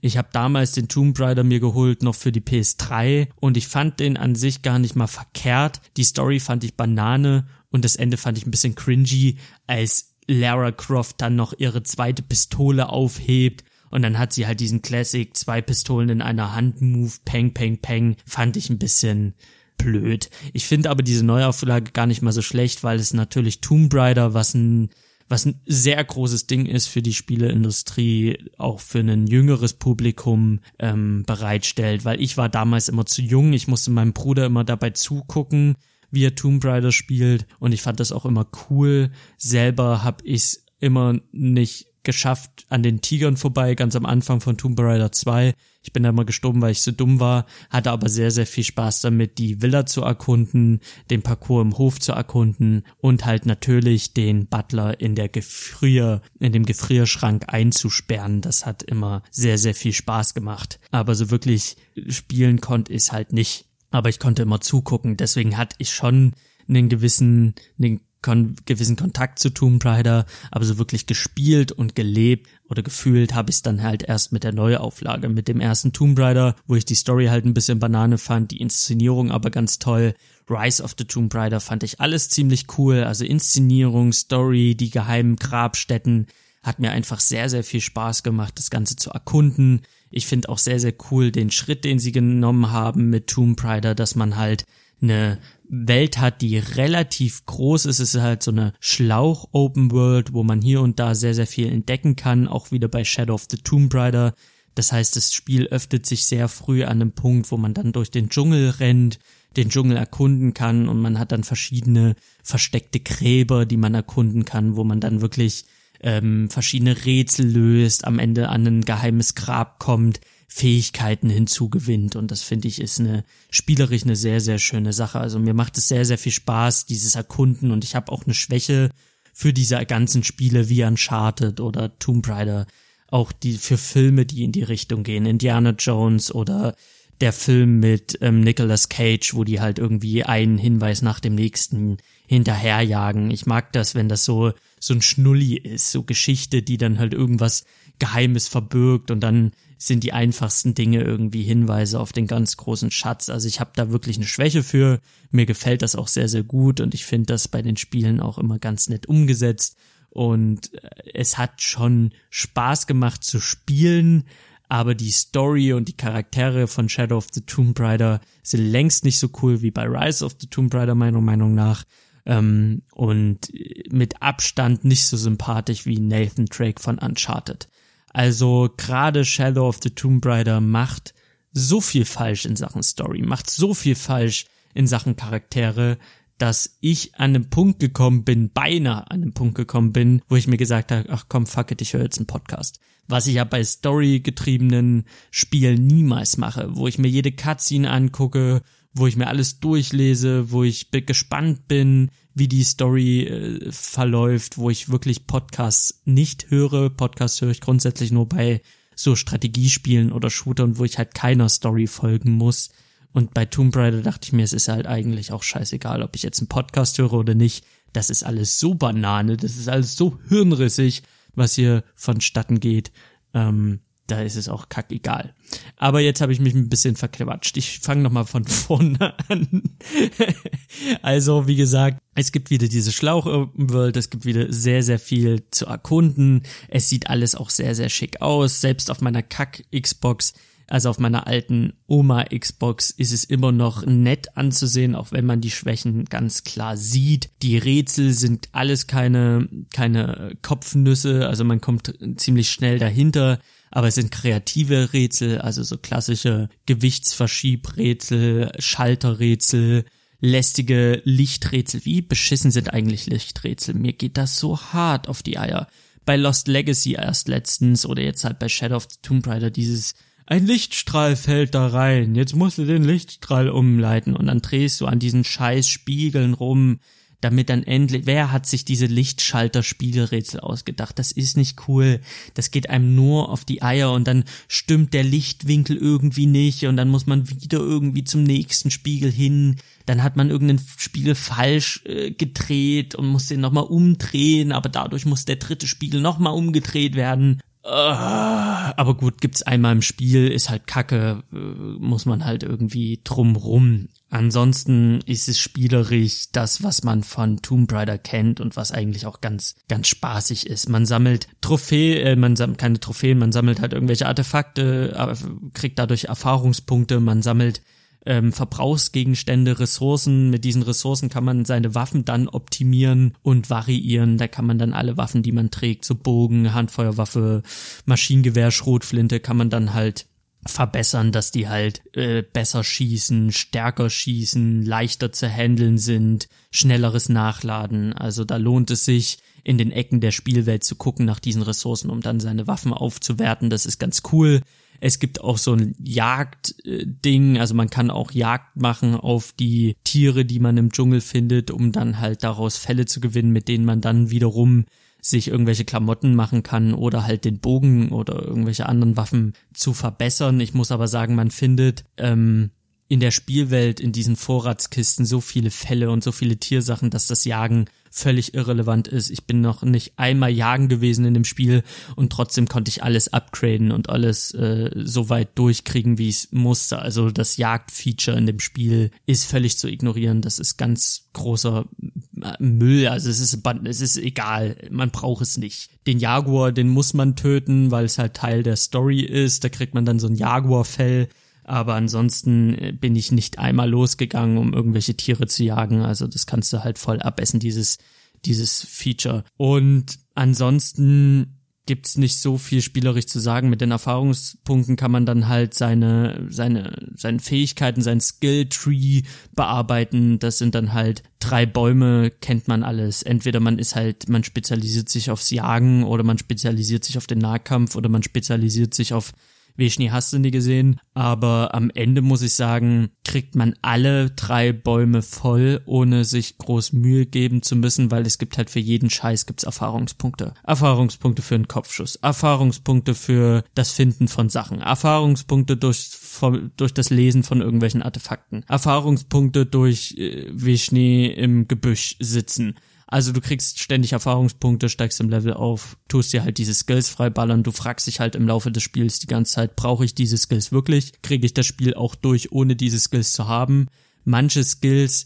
Ich habe damals den Tomb Raider mir geholt noch für die PS3 und ich fand den an sich gar nicht mal verkehrt. Die Story fand ich Banane und das Ende fand ich ein bisschen cringy, als Lara Croft dann noch ihre zweite Pistole aufhebt und dann hat sie halt diesen Classic zwei Pistolen in einer Hand Move Peng Peng Peng fand ich ein bisschen blöd. Ich finde aber diese Neuauflage gar nicht mal so schlecht, weil es natürlich Tomb Raider, was ein was ein sehr großes Ding ist für die Spieleindustrie, auch für ein jüngeres Publikum ähm, bereitstellt, weil ich war damals immer zu jung, ich musste meinem Bruder immer dabei zugucken, wie er Tomb Raider spielt und ich fand das auch immer cool. Selber habe ich immer nicht geschafft an den Tigern vorbei, ganz am Anfang von Tomb Raider 2. Ich bin da mal gestorben, weil ich so dumm war, hatte aber sehr, sehr viel Spaß damit, die Villa zu erkunden, den Parcours im Hof zu erkunden und halt natürlich den Butler in der Gefrier, in dem Gefrierschrank einzusperren. Das hat immer sehr, sehr viel Spaß gemacht. Aber so wirklich spielen konnte ich halt nicht aber ich konnte immer zugucken. Deswegen hatte ich schon einen gewissen, einen kon gewissen Kontakt zu Tomb Raider, aber so wirklich gespielt und gelebt oder gefühlt habe ich es dann halt erst mit der Neuauflage, mit dem ersten Tomb Raider, wo ich die Story halt ein bisschen Banane fand, die Inszenierung aber ganz toll. Rise of the Tomb Raider fand ich alles ziemlich cool, also Inszenierung, Story, die geheimen Grabstätten, hat mir einfach sehr, sehr viel Spaß gemacht, das Ganze zu erkunden. Ich finde auch sehr, sehr cool den Schritt, den sie genommen haben mit Tomb Raider, dass man halt eine Welt hat, die relativ groß ist. Es ist halt so eine Schlauch-Open World, wo man hier und da sehr, sehr viel entdecken kann, auch wieder bei Shadow of the Tomb Raider. Das heißt, das Spiel öffnet sich sehr früh an einem Punkt, wo man dann durch den Dschungel rennt, den Dschungel erkunden kann und man hat dann verschiedene versteckte Gräber, die man erkunden kann, wo man dann wirklich ähm, verschiedene Rätsel löst, am Ende an ein geheimes Grab kommt, Fähigkeiten hinzugewinnt. Und das finde ich ist eine spielerisch eine sehr sehr schöne Sache. Also mir macht es sehr sehr viel Spaß dieses Erkunden. Und ich habe auch eine Schwäche für diese ganzen Spiele wie Uncharted oder Tomb Raider, auch die für Filme, die in die Richtung gehen, Indiana Jones oder der Film mit ähm, Nicolas Cage, wo die halt irgendwie einen Hinweis nach dem nächsten hinterherjagen. Ich mag das, wenn das so so ein Schnulli ist, so Geschichte, die dann halt irgendwas Geheimes verbirgt und dann sind die einfachsten Dinge irgendwie Hinweise auf den ganz großen Schatz. Also ich habe da wirklich eine Schwäche für. Mir gefällt das auch sehr, sehr gut und ich finde das bei den Spielen auch immer ganz nett umgesetzt. Und äh, es hat schon Spaß gemacht zu spielen, aber die Story und die Charaktere von Shadow of the Tomb Raider sind längst nicht so cool wie bei Rise of the Tomb Raider meiner Meinung nach ähm, und mit Abstand nicht so sympathisch wie Nathan Drake von Uncharted. Also gerade Shadow of the Tomb Raider macht so viel falsch in Sachen Story, macht so viel falsch in Sachen Charaktere, dass ich an einem Punkt gekommen bin, beinahe an einem Punkt gekommen bin, wo ich mir gesagt habe, ach komm, fuck it, ich höre jetzt einen Podcast. Was ich ja bei storygetriebenen Spielen niemals mache, wo ich mir jede Cutscene angucke, wo ich mir alles durchlese, wo ich gespannt bin, wie die Story äh, verläuft, wo ich wirklich Podcasts nicht höre. Podcasts höre ich grundsätzlich nur bei so Strategiespielen oder Shootern, wo ich halt keiner Story folgen muss. Und bei Tomb Raider dachte ich mir, es ist halt eigentlich auch scheißegal, ob ich jetzt einen Podcast höre oder nicht. Das ist alles so Banane, das ist alles so hirnrissig, was hier vonstatten geht. Ähm, da ist es auch kackegal. Aber jetzt habe ich mich ein bisschen verquatscht. Ich fange nochmal von vorne an. also, wie gesagt, es gibt wieder diese Schlauch-World, es gibt wieder sehr, sehr viel zu erkunden. Es sieht alles auch sehr, sehr schick aus. Selbst auf meiner Kack-Xbox, also auf meiner alten Oma-Xbox, ist es immer noch nett anzusehen, auch wenn man die Schwächen ganz klar sieht. Die Rätsel sind alles keine, keine Kopfnüsse, also man kommt ziemlich schnell dahinter aber es sind kreative Rätsel, also so klassische Gewichtsverschiebrätsel, Schalterrätsel, lästige Lichträtsel. Wie beschissen sind eigentlich Lichträtsel? Mir geht das so hart auf die Eier. Bei Lost Legacy erst letztens oder jetzt halt bei Shadow of the Tomb Raider dieses ein Lichtstrahl fällt da rein, jetzt musst du den Lichtstrahl umleiten und dann drehst du an diesen scheiß Spiegeln rum, damit dann endlich, wer hat sich diese Lichtschalter-Spiegelrätsel ausgedacht? Das ist nicht cool. Das geht einem nur auf die Eier und dann stimmt der Lichtwinkel irgendwie nicht und dann muss man wieder irgendwie zum nächsten Spiegel hin. Dann hat man irgendeinen Spiegel falsch äh, gedreht und muss den nochmal umdrehen, aber dadurch muss der dritte Spiegel nochmal umgedreht werden. Uh, aber gut, gibt's einmal im Spiel, ist halt kacke, äh, muss man halt irgendwie drumrum. Ansonsten ist es spielerisch das, was man von Tomb Raider kennt und was eigentlich auch ganz, ganz spaßig ist. Man sammelt Trophäe, äh, man sammelt keine Trophäen, man sammelt halt irgendwelche Artefakte, äh, kriegt dadurch Erfahrungspunkte, man sammelt ähm, Verbrauchsgegenstände, Ressourcen. Mit diesen Ressourcen kann man seine Waffen dann optimieren und variieren. Da kann man dann alle Waffen, die man trägt, so Bogen, Handfeuerwaffe, Maschinengewehr, Schrotflinte, kann man dann halt verbessern, dass die halt äh, besser schießen, stärker schießen, leichter zu handeln sind, schnelleres Nachladen. Also da lohnt es sich, in den Ecken der Spielwelt zu gucken nach diesen Ressourcen, um dann seine Waffen aufzuwerten. Das ist ganz cool. Es gibt auch so ein Jagdding, also man kann auch Jagd machen auf die Tiere, die man im Dschungel findet, um dann halt daraus Fälle zu gewinnen, mit denen man dann wiederum sich irgendwelche Klamotten machen kann oder halt den Bogen oder irgendwelche anderen Waffen zu verbessern. Ich muss aber sagen, man findet ähm, in der Spielwelt, in diesen Vorratskisten so viele Fälle und so viele Tiersachen, dass das Jagen völlig irrelevant ist. Ich bin noch nicht einmal jagen gewesen in dem Spiel und trotzdem konnte ich alles upgraden und alles äh, so weit durchkriegen, wie es musste. Also das Jagdfeature in dem Spiel ist völlig zu ignorieren. Das ist ganz großer Müll. Also es ist, es ist egal. Man braucht es nicht. Den Jaguar, den muss man töten, weil es halt Teil der Story ist. Da kriegt man dann so ein Jaguar-Fell aber ansonsten äh, bin ich nicht einmal losgegangen, um irgendwelche Tiere zu jagen. Also das kannst du halt voll abessen, dieses, dieses Feature. Und ansonsten gibt's nicht so viel spielerisch zu sagen. Mit den Erfahrungspunkten kann man dann halt seine, seine, seine Fähigkeiten, sein Skill-Tree bearbeiten. Das sind dann halt drei Bäume, kennt man alles. Entweder man ist halt, man spezialisiert sich aufs Jagen oder man spezialisiert sich auf den Nahkampf oder man spezialisiert sich auf Vishni hast du nie gesehen, aber am Ende muss ich sagen, kriegt man alle drei Bäume voll, ohne sich groß Mühe geben zu müssen, weil es gibt halt für jeden Scheiß gibt's Erfahrungspunkte. Erfahrungspunkte für einen Kopfschuss, Erfahrungspunkte für das Finden von Sachen, Erfahrungspunkte durch, durch das Lesen von irgendwelchen Artefakten, Erfahrungspunkte durch äh, Vishni im Gebüsch sitzen. Also du kriegst ständig Erfahrungspunkte, steigst im Level auf, tust dir halt diese Skills freiballern, du fragst dich halt im Laufe des Spiels die ganze Zeit, brauche ich diese Skills wirklich? Kriege ich das Spiel auch durch, ohne diese Skills zu haben? Manche Skills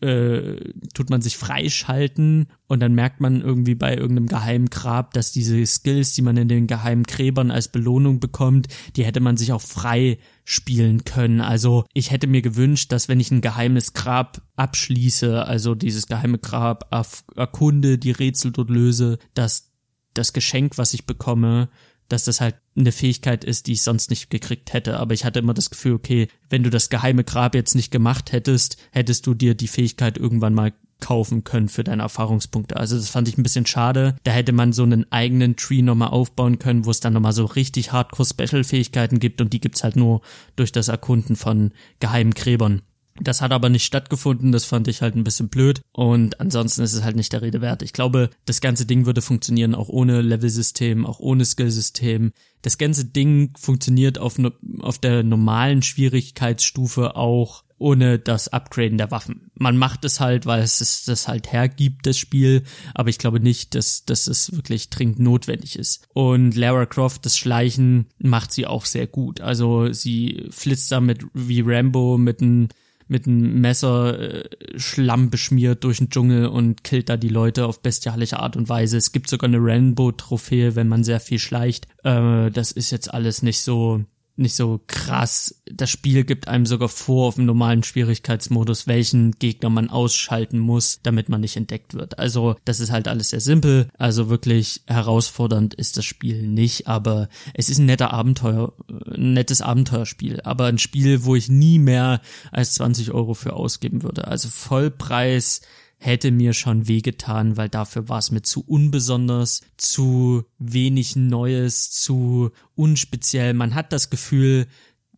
äh, tut man sich freischalten und dann merkt man irgendwie bei irgendeinem geheimen Grab, dass diese Skills, die man in den geheimen Gräbern als Belohnung bekommt, die hätte man sich auch frei spielen können. Also ich hätte mir gewünscht, dass wenn ich ein geheimes Grab abschließe, also dieses geheime Grab erkunde, die Rätsel dort löse, dass das Geschenk, was ich bekomme, dass das halt eine Fähigkeit ist, die ich sonst nicht gekriegt hätte. Aber ich hatte immer das Gefühl, okay, wenn du das geheime Grab jetzt nicht gemacht hättest, hättest du dir die Fähigkeit irgendwann mal kaufen können für deine Erfahrungspunkte. Also das fand ich ein bisschen schade. Da hätte man so einen eigenen Tree nochmal aufbauen können, wo es dann nochmal so richtig Hardcore-Special-Fähigkeiten gibt und die gibt's halt nur durch das Erkunden von geheimen Gräbern. Das hat aber nicht stattgefunden, das fand ich halt ein bisschen blöd und ansonsten ist es halt nicht der Rede wert. Ich glaube, das ganze Ding würde funktionieren auch ohne Level-System, auch ohne Skill-System. Das ganze Ding funktioniert auf, auf der normalen Schwierigkeitsstufe auch ohne das Upgraden der Waffen. Man macht es halt, weil es es das halt hergibt, das Spiel, aber ich glaube nicht, dass, dass es wirklich dringend notwendig ist. Und Lara Croft, das Schleichen macht sie auch sehr gut. Also sie flitzt da mit wie Rambo mit einem mit einem Messer äh, Schlamm beschmiert durch den Dschungel und killt da die Leute auf bestialische Art und Weise. Es gibt sogar eine Rainbow-Trophäe, wenn man sehr viel schleicht. Äh, das ist jetzt alles nicht so nicht so krass. Das Spiel gibt einem sogar vor, auf dem normalen Schwierigkeitsmodus, welchen Gegner man ausschalten muss, damit man nicht entdeckt wird. Also, das ist halt alles sehr simpel. Also wirklich herausfordernd ist das Spiel nicht, aber es ist ein netter Abenteuer, ein nettes Abenteuerspiel, aber ein Spiel, wo ich nie mehr als 20 Euro für ausgeben würde. Also Vollpreis hätte mir schon wehgetan, weil dafür war es mir zu unbesonders, zu wenig Neues, zu unspeziell. Man hat das Gefühl,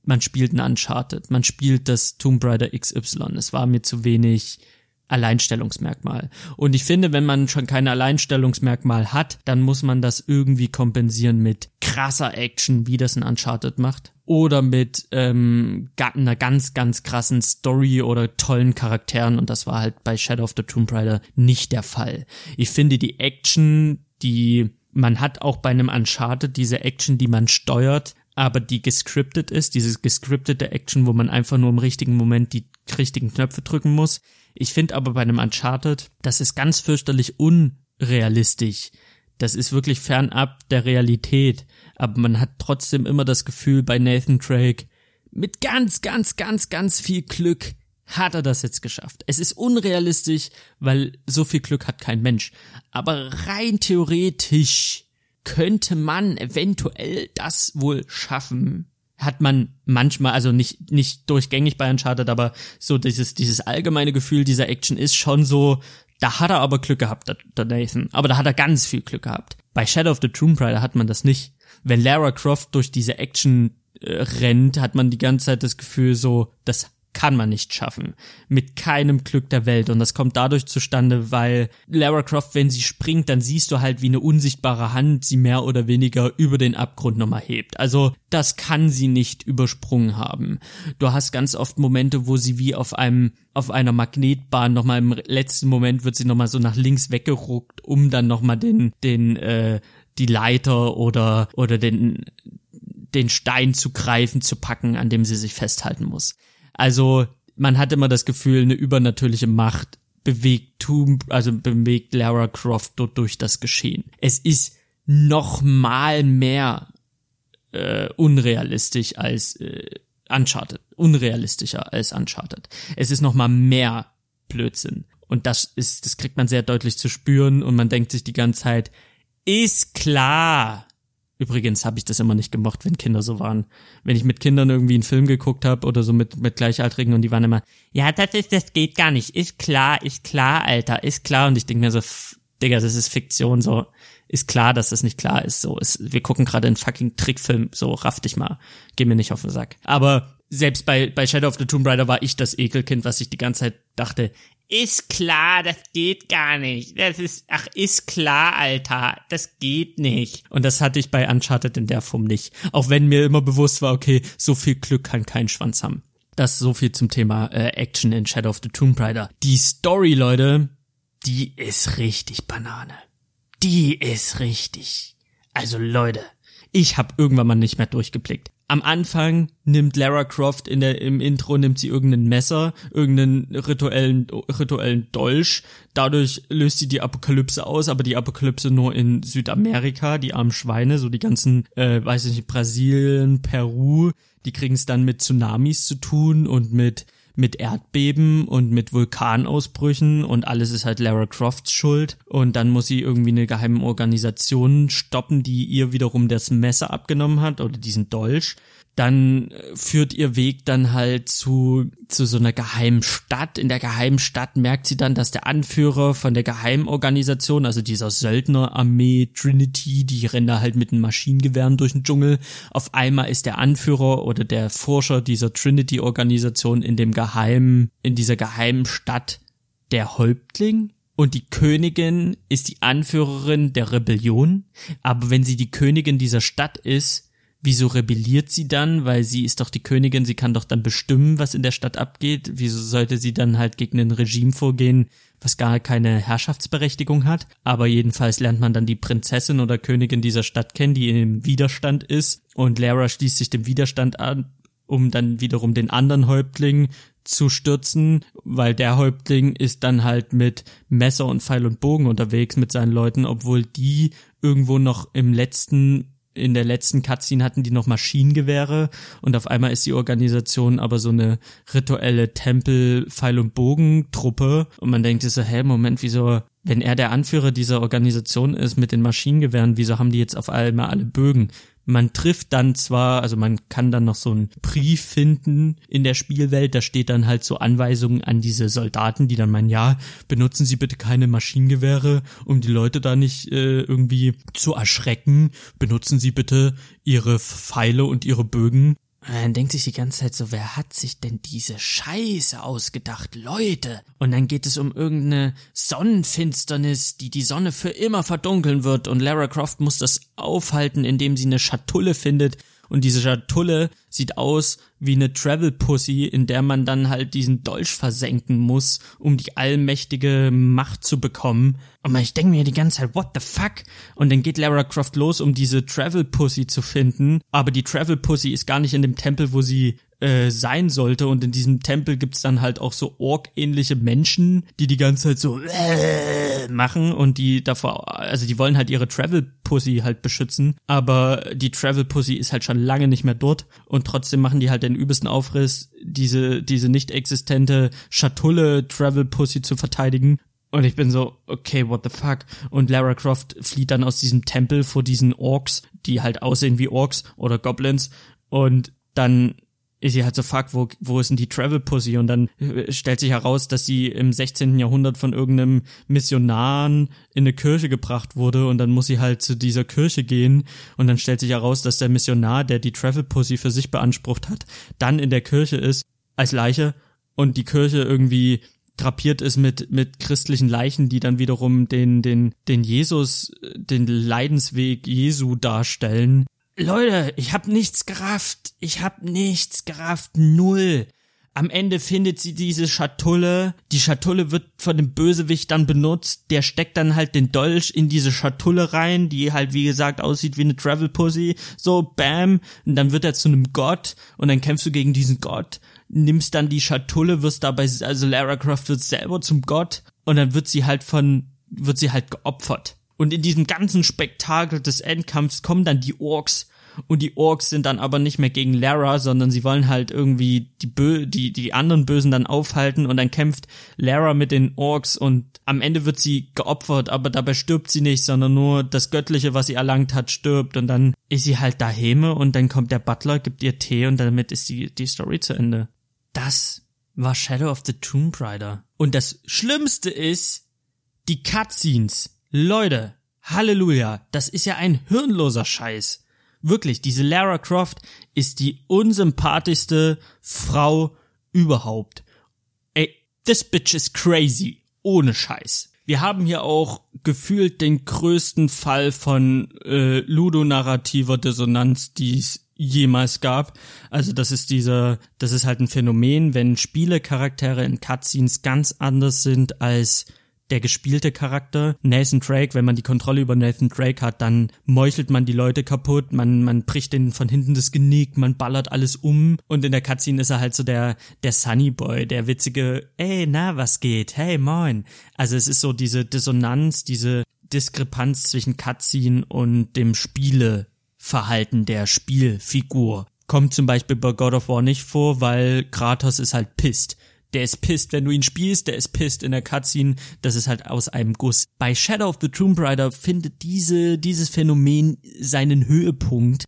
man spielt ein Uncharted, man spielt das Tomb Raider XY. Es war mir zu wenig Alleinstellungsmerkmal. Und ich finde, wenn man schon kein Alleinstellungsmerkmal hat, dann muss man das irgendwie kompensieren mit krasser Action, wie das ein Uncharted macht. Oder mit ähm, einer ganz, ganz krassen Story oder tollen Charakteren. Und das war halt bei Shadow of the Tomb Raider nicht der Fall. Ich finde die Action, die man hat auch bei einem Uncharted diese Action, die man steuert, aber die gescriptet ist, diese gescriptete Action, wo man einfach nur im richtigen Moment die richtigen Knöpfe drücken muss. Ich finde aber bei einem Uncharted, das ist ganz fürchterlich unrealistisch. Das ist wirklich fernab der Realität. Aber man hat trotzdem immer das Gefühl bei Nathan Drake, mit ganz, ganz, ganz, ganz viel Glück hat er das jetzt geschafft. Es ist unrealistisch, weil so viel Glück hat kein Mensch. Aber rein theoretisch könnte man eventuell das wohl schaffen, hat man manchmal, also nicht, nicht durchgängig bei Uncharted, aber so dieses, dieses allgemeine Gefühl dieser Action ist schon so, da hat er aber Glück gehabt, der Nathan. Aber da hat er ganz viel Glück gehabt. Bei Shadow of the Tomb Raider hat man das nicht. Wenn Lara Croft durch diese Action äh, rennt, hat man die ganze Zeit das Gefühl so, das kann man nicht schaffen. Mit keinem Glück der Welt. Und das kommt dadurch zustande, weil Lara Croft, wenn sie springt, dann siehst du halt, wie eine unsichtbare Hand sie mehr oder weniger über den Abgrund nochmal hebt. Also das kann sie nicht übersprungen haben. Du hast ganz oft Momente, wo sie wie auf einem, auf einer Magnetbahn nochmal im letzten Moment wird sie nochmal so nach links weggeruckt, um dann nochmal den, den, äh, die Leiter oder, oder den, den Stein zu greifen, zu packen, an dem sie sich festhalten muss. Also man hat immer das Gefühl, eine übernatürliche Macht bewegt Tomb, also bewegt Lara Croft dort durch das Geschehen. Es ist noch mal mehr äh, unrealistisch als äh, Uncharted, unrealistischer als Uncharted. Es ist noch mal mehr Blödsinn und das ist, das kriegt man sehr deutlich zu spüren und man denkt sich die ganze Zeit, ist klar, Übrigens habe ich das immer nicht gemocht, wenn Kinder so waren. Wenn ich mit Kindern irgendwie einen Film geguckt habe oder so mit, mit Gleichaltrigen und die waren immer, ja, das ist, das geht gar nicht. Ist klar, ist klar, Alter, ist klar. Und ich denke mir so, Digga, das ist Fiktion, so. Ist klar, dass das nicht klar ist, so. Ist, wir gucken gerade einen fucking Trickfilm, so, raff dich mal. Geh mir nicht auf den Sack. Aber selbst bei, bei Shadow of the Tomb Raider war ich das Ekelkind, was ich die ganze Zeit dachte, ist klar, das geht gar nicht. Das ist, ach, ist klar, Alter, das geht nicht. Und das hatte ich bei Uncharted in der Form nicht. Auch wenn mir immer bewusst war, okay, so viel Glück kann kein Schwanz haben. Das so viel zum Thema äh, Action in Shadow of the Tomb Raider. Die Story, Leute, die ist richtig Banane. Die ist richtig. Also Leute, ich habe irgendwann mal nicht mehr durchgeblickt. Am Anfang nimmt Lara Croft in der, im Intro nimmt sie irgendein Messer, irgendeinen rituellen, rituellen Dolch. Dadurch löst sie die Apokalypse aus, aber die Apokalypse nur in Südamerika, die armen Schweine, so die ganzen, äh, weiß ich nicht, Brasilien, Peru, die kriegen es dann mit Tsunamis zu tun und mit mit Erdbeben und mit Vulkanausbrüchen und alles ist halt Lara Crofts Schuld. Und dann muss sie irgendwie eine geheime Organisation stoppen, die ihr wiederum das Messer abgenommen hat oder diesen Dolch dann äh, führt ihr Weg dann halt zu, zu so einer geheimen Stadt. In der geheimen Stadt merkt sie dann, dass der Anführer von der Geheimorganisation, also dieser Söldnerarmee Trinity, die rennen da halt mit den Maschinengewehren durch den Dschungel. Auf einmal ist der Anführer oder der Forscher dieser Trinity-Organisation in dem geheimen, in dieser geheimen Stadt der Häuptling. Und die Königin ist die Anführerin der Rebellion. Aber wenn sie die Königin dieser Stadt ist, Wieso rebelliert sie dann? Weil sie ist doch die Königin, sie kann doch dann bestimmen, was in der Stadt abgeht. Wieso sollte sie dann halt gegen ein Regime vorgehen, was gar keine Herrschaftsberechtigung hat? Aber jedenfalls lernt man dann die Prinzessin oder Königin dieser Stadt kennen, die im Widerstand ist. Und Lara schließt sich dem Widerstand an, um dann wiederum den anderen Häuptling zu stürzen, weil der Häuptling ist dann halt mit Messer und Pfeil und Bogen unterwegs mit seinen Leuten, obwohl die irgendwo noch im letzten in der letzten Cutscene hatten die noch Maschinengewehre und auf einmal ist die Organisation aber so eine rituelle Tempel Pfeil und Bogen Truppe und man denkt sich so, hä, Moment, wieso wenn er der Anführer dieser Organisation ist mit den Maschinengewehren, wieso haben die jetzt auf einmal alle Bögen? Man trifft dann zwar, also man kann dann noch so einen Brief finden in der Spielwelt, da steht dann halt so Anweisungen an diese Soldaten, die dann meinen, ja, benutzen Sie bitte keine Maschinengewehre, um die Leute da nicht äh, irgendwie zu erschrecken, benutzen Sie bitte Ihre Pfeile und Ihre Bögen und dann denkt sich die ganze Zeit so, wer hat sich denn diese Scheiße ausgedacht, Leute? Und dann geht es um irgendeine Sonnenfinsternis, die die Sonne für immer verdunkeln wird und Lara Croft muss das aufhalten, indem sie eine Schatulle findet und diese Schatulle sieht aus wie eine Travel Pussy, in der man dann halt diesen Dolch versenken muss, um die allmächtige Macht zu bekommen. Und ich denke mir die ganze Zeit, what the fuck? Und dann geht Lara Croft los, um diese Travel Pussy zu finden. Aber die Travel Pussy ist gar nicht in dem Tempel, wo sie äh, sein sollte. Und in diesem Tempel gibt's dann halt auch so Ork-ähnliche Menschen, die die ganze Zeit so äh, machen und die davor, also die wollen halt ihre Travel Pussy halt beschützen. Aber die Travel Pussy ist halt schon lange nicht mehr dort und trotzdem machen die halt den übelsten Aufriss, diese, diese nicht existente Schatulle Travel Pussy zu verteidigen. Und ich bin so, okay, what the fuck? Und Lara Croft flieht dann aus diesem Tempel vor diesen Orks, die halt aussehen wie Orks oder Goblins. Und dann ist sie halt so, fuck, wo, wo ist denn die Travel Pussy? Und dann äh, stellt sich heraus, dass sie im 16. Jahrhundert von irgendeinem Missionaren in eine Kirche gebracht wurde und dann muss sie halt zu dieser Kirche gehen und dann stellt sich heraus, dass der Missionar, der die Travel Pussy für sich beansprucht hat, dann in der Kirche ist als Leiche und die Kirche irgendwie drapiert ist mit mit christlichen Leichen, die dann wiederum den den den Jesus den Leidensweg Jesu darstellen Leute, ich hab nichts gerafft. Ich hab nichts gerafft. Null. Am Ende findet sie diese Schatulle. Die Schatulle wird von dem Bösewicht dann benutzt. Der steckt dann halt den Dolch in diese Schatulle rein, die halt wie gesagt aussieht wie eine Travel Pussy. So, bam. Und dann wird er zu einem Gott. Und dann kämpfst du gegen diesen Gott. Nimmst dann die Schatulle, wirst dabei, also Lara Croft wird selber zum Gott. Und dann wird sie halt von, wird sie halt geopfert. Und in diesem ganzen Spektakel des Endkampfs kommen dann die Orks und die Orks sind dann aber nicht mehr gegen Lara, sondern sie wollen halt irgendwie die Bö die die anderen Bösen dann aufhalten und dann kämpft Lara mit den Orks und am Ende wird sie geopfert, aber dabei stirbt sie nicht, sondern nur das Göttliche, was sie erlangt hat, stirbt und dann ist sie halt daheim und dann kommt der Butler, gibt ihr Tee und damit ist die die Story zu Ende. Das war Shadow of the Tomb Raider. Und das Schlimmste ist die Cutscenes. Leute, Halleluja, das ist ja ein hirnloser Scheiß. Wirklich, diese Lara Croft ist die unsympathischste Frau überhaupt. Ey, this bitch is crazy. Ohne Scheiß. Wir haben hier auch gefühlt den größten Fall von äh, ludonarrativer Dissonanz, die es jemals gab. Also das ist dieser, das ist halt ein Phänomen, wenn Spielecharaktere in Cutscenes ganz anders sind als der gespielte Charakter. Nathan Drake, wenn man die Kontrolle über Nathan Drake hat, dann meuchelt man die Leute kaputt, man, man bricht denen von hinten das Genick, man ballert alles um und in der Cutscene ist er halt so der, der Sunny Boy, der witzige, ey, na, was geht? Hey, moin. Also es ist so diese Dissonanz, diese Diskrepanz zwischen Cutscene und dem Spieleverhalten der Spielfigur. Kommt zum Beispiel bei God of War nicht vor, weil Kratos ist halt pisst. Der ist pisst, wenn du ihn spielst, der ist pisst in der Cutscene, das ist halt aus einem Guss. Bei Shadow of the Tomb Raider findet diese, dieses Phänomen seinen Höhepunkt,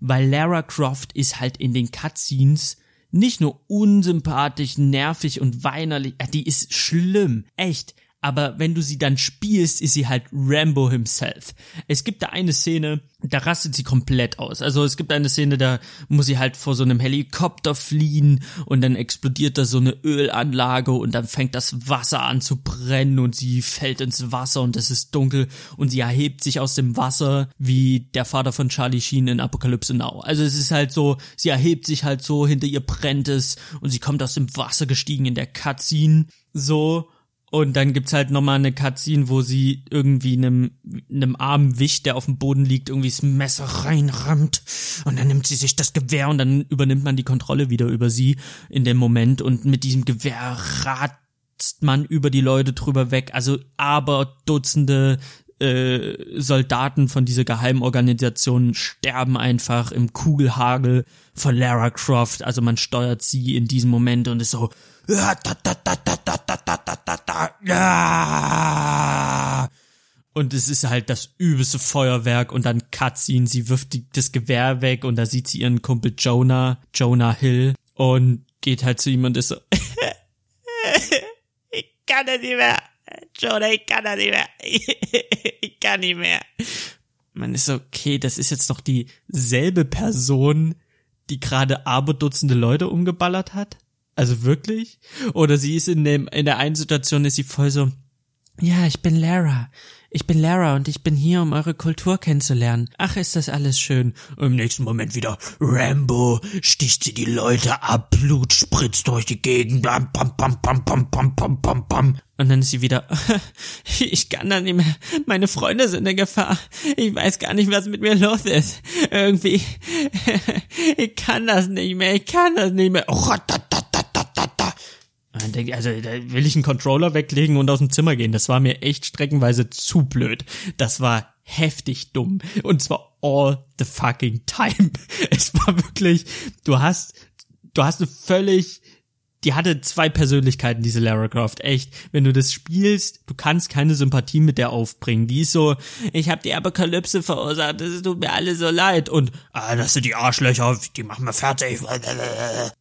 weil Lara Croft ist halt in den Cutscenes nicht nur unsympathisch, nervig und weinerlich, die ist schlimm, echt aber wenn du sie dann spielst, ist sie halt Rambo himself. Es gibt da eine Szene, da rastet sie komplett aus. Also es gibt eine Szene, da muss sie halt vor so einem Helikopter fliehen und dann explodiert da so eine Ölanlage und dann fängt das Wasser an zu brennen und sie fällt ins Wasser und es ist dunkel und sie erhebt sich aus dem Wasser wie der Vater von Charlie Sheen in Apocalypse Now. Also es ist halt so, sie erhebt sich halt so, hinter ihr brennt es und sie kommt aus dem Wasser gestiegen in der Cutscene so und dann gibt's halt nochmal eine Cutscene, wo sie irgendwie einem, einem armen Wicht, der auf dem Boden liegt, irgendwie das Messer reinrammt. Und dann nimmt sie sich das Gewehr und dann übernimmt man die Kontrolle wieder über sie in dem Moment. Und mit diesem Gewehr ratzt man über die Leute drüber weg. Also aber Dutzende äh, Soldaten von dieser Geheimorganisation sterben einfach im Kugelhagel von Lara Croft. Also man steuert sie in diesem Moment und ist so, und es ist halt das übelste Feuerwerk und dann Cutscene, sie wirft die, das Gewehr weg und da sieht sie ihren Kumpel Jonah, Jonah Hill und geht halt zu ihm und ist so, ich kann das nicht mehr, Jonah, ich kann das nicht mehr, ich kann nicht mehr. Man ist so, okay, das ist jetzt doch dieselbe Person, die gerade aberdutzende Leute umgeballert hat? Also wirklich? Oder sie ist in dem, in der einen Situation ist sie voll so, ja, ich bin Lara. Ich bin Lara und ich bin hier, um eure Kultur kennenzulernen. Ach, ist das alles schön. Im nächsten Moment wieder Rambo, sticht sie die Leute ab, Blut spritzt durch die Gegend, bam, bam, bam, bam, bam, bam, bam, bam, bam. Und dann ist sie wieder, ich kann da nicht mehr, meine Freunde sind in Gefahr. Ich weiß gar nicht, was mit mir los ist. Irgendwie, ich kann das nicht mehr, ich kann das nicht mehr. Oh, dann denke ich, also da will ich einen Controller weglegen und aus dem Zimmer gehen. Das war mir echt streckenweise zu blöd. Das war heftig dumm. Und zwar all the fucking time. Es war wirklich, du hast, du hast eine völlig die hatte zwei Persönlichkeiten, diese Lara Croft, echt. Wenn du das spielst, du kannst keine Sympathie mit der aufbringen. Die ist so, ich habe die Apokalypse verursacht, es tut mir alle so leid. Und, ah, das sind die Arschlöcher, die machen wir fertig.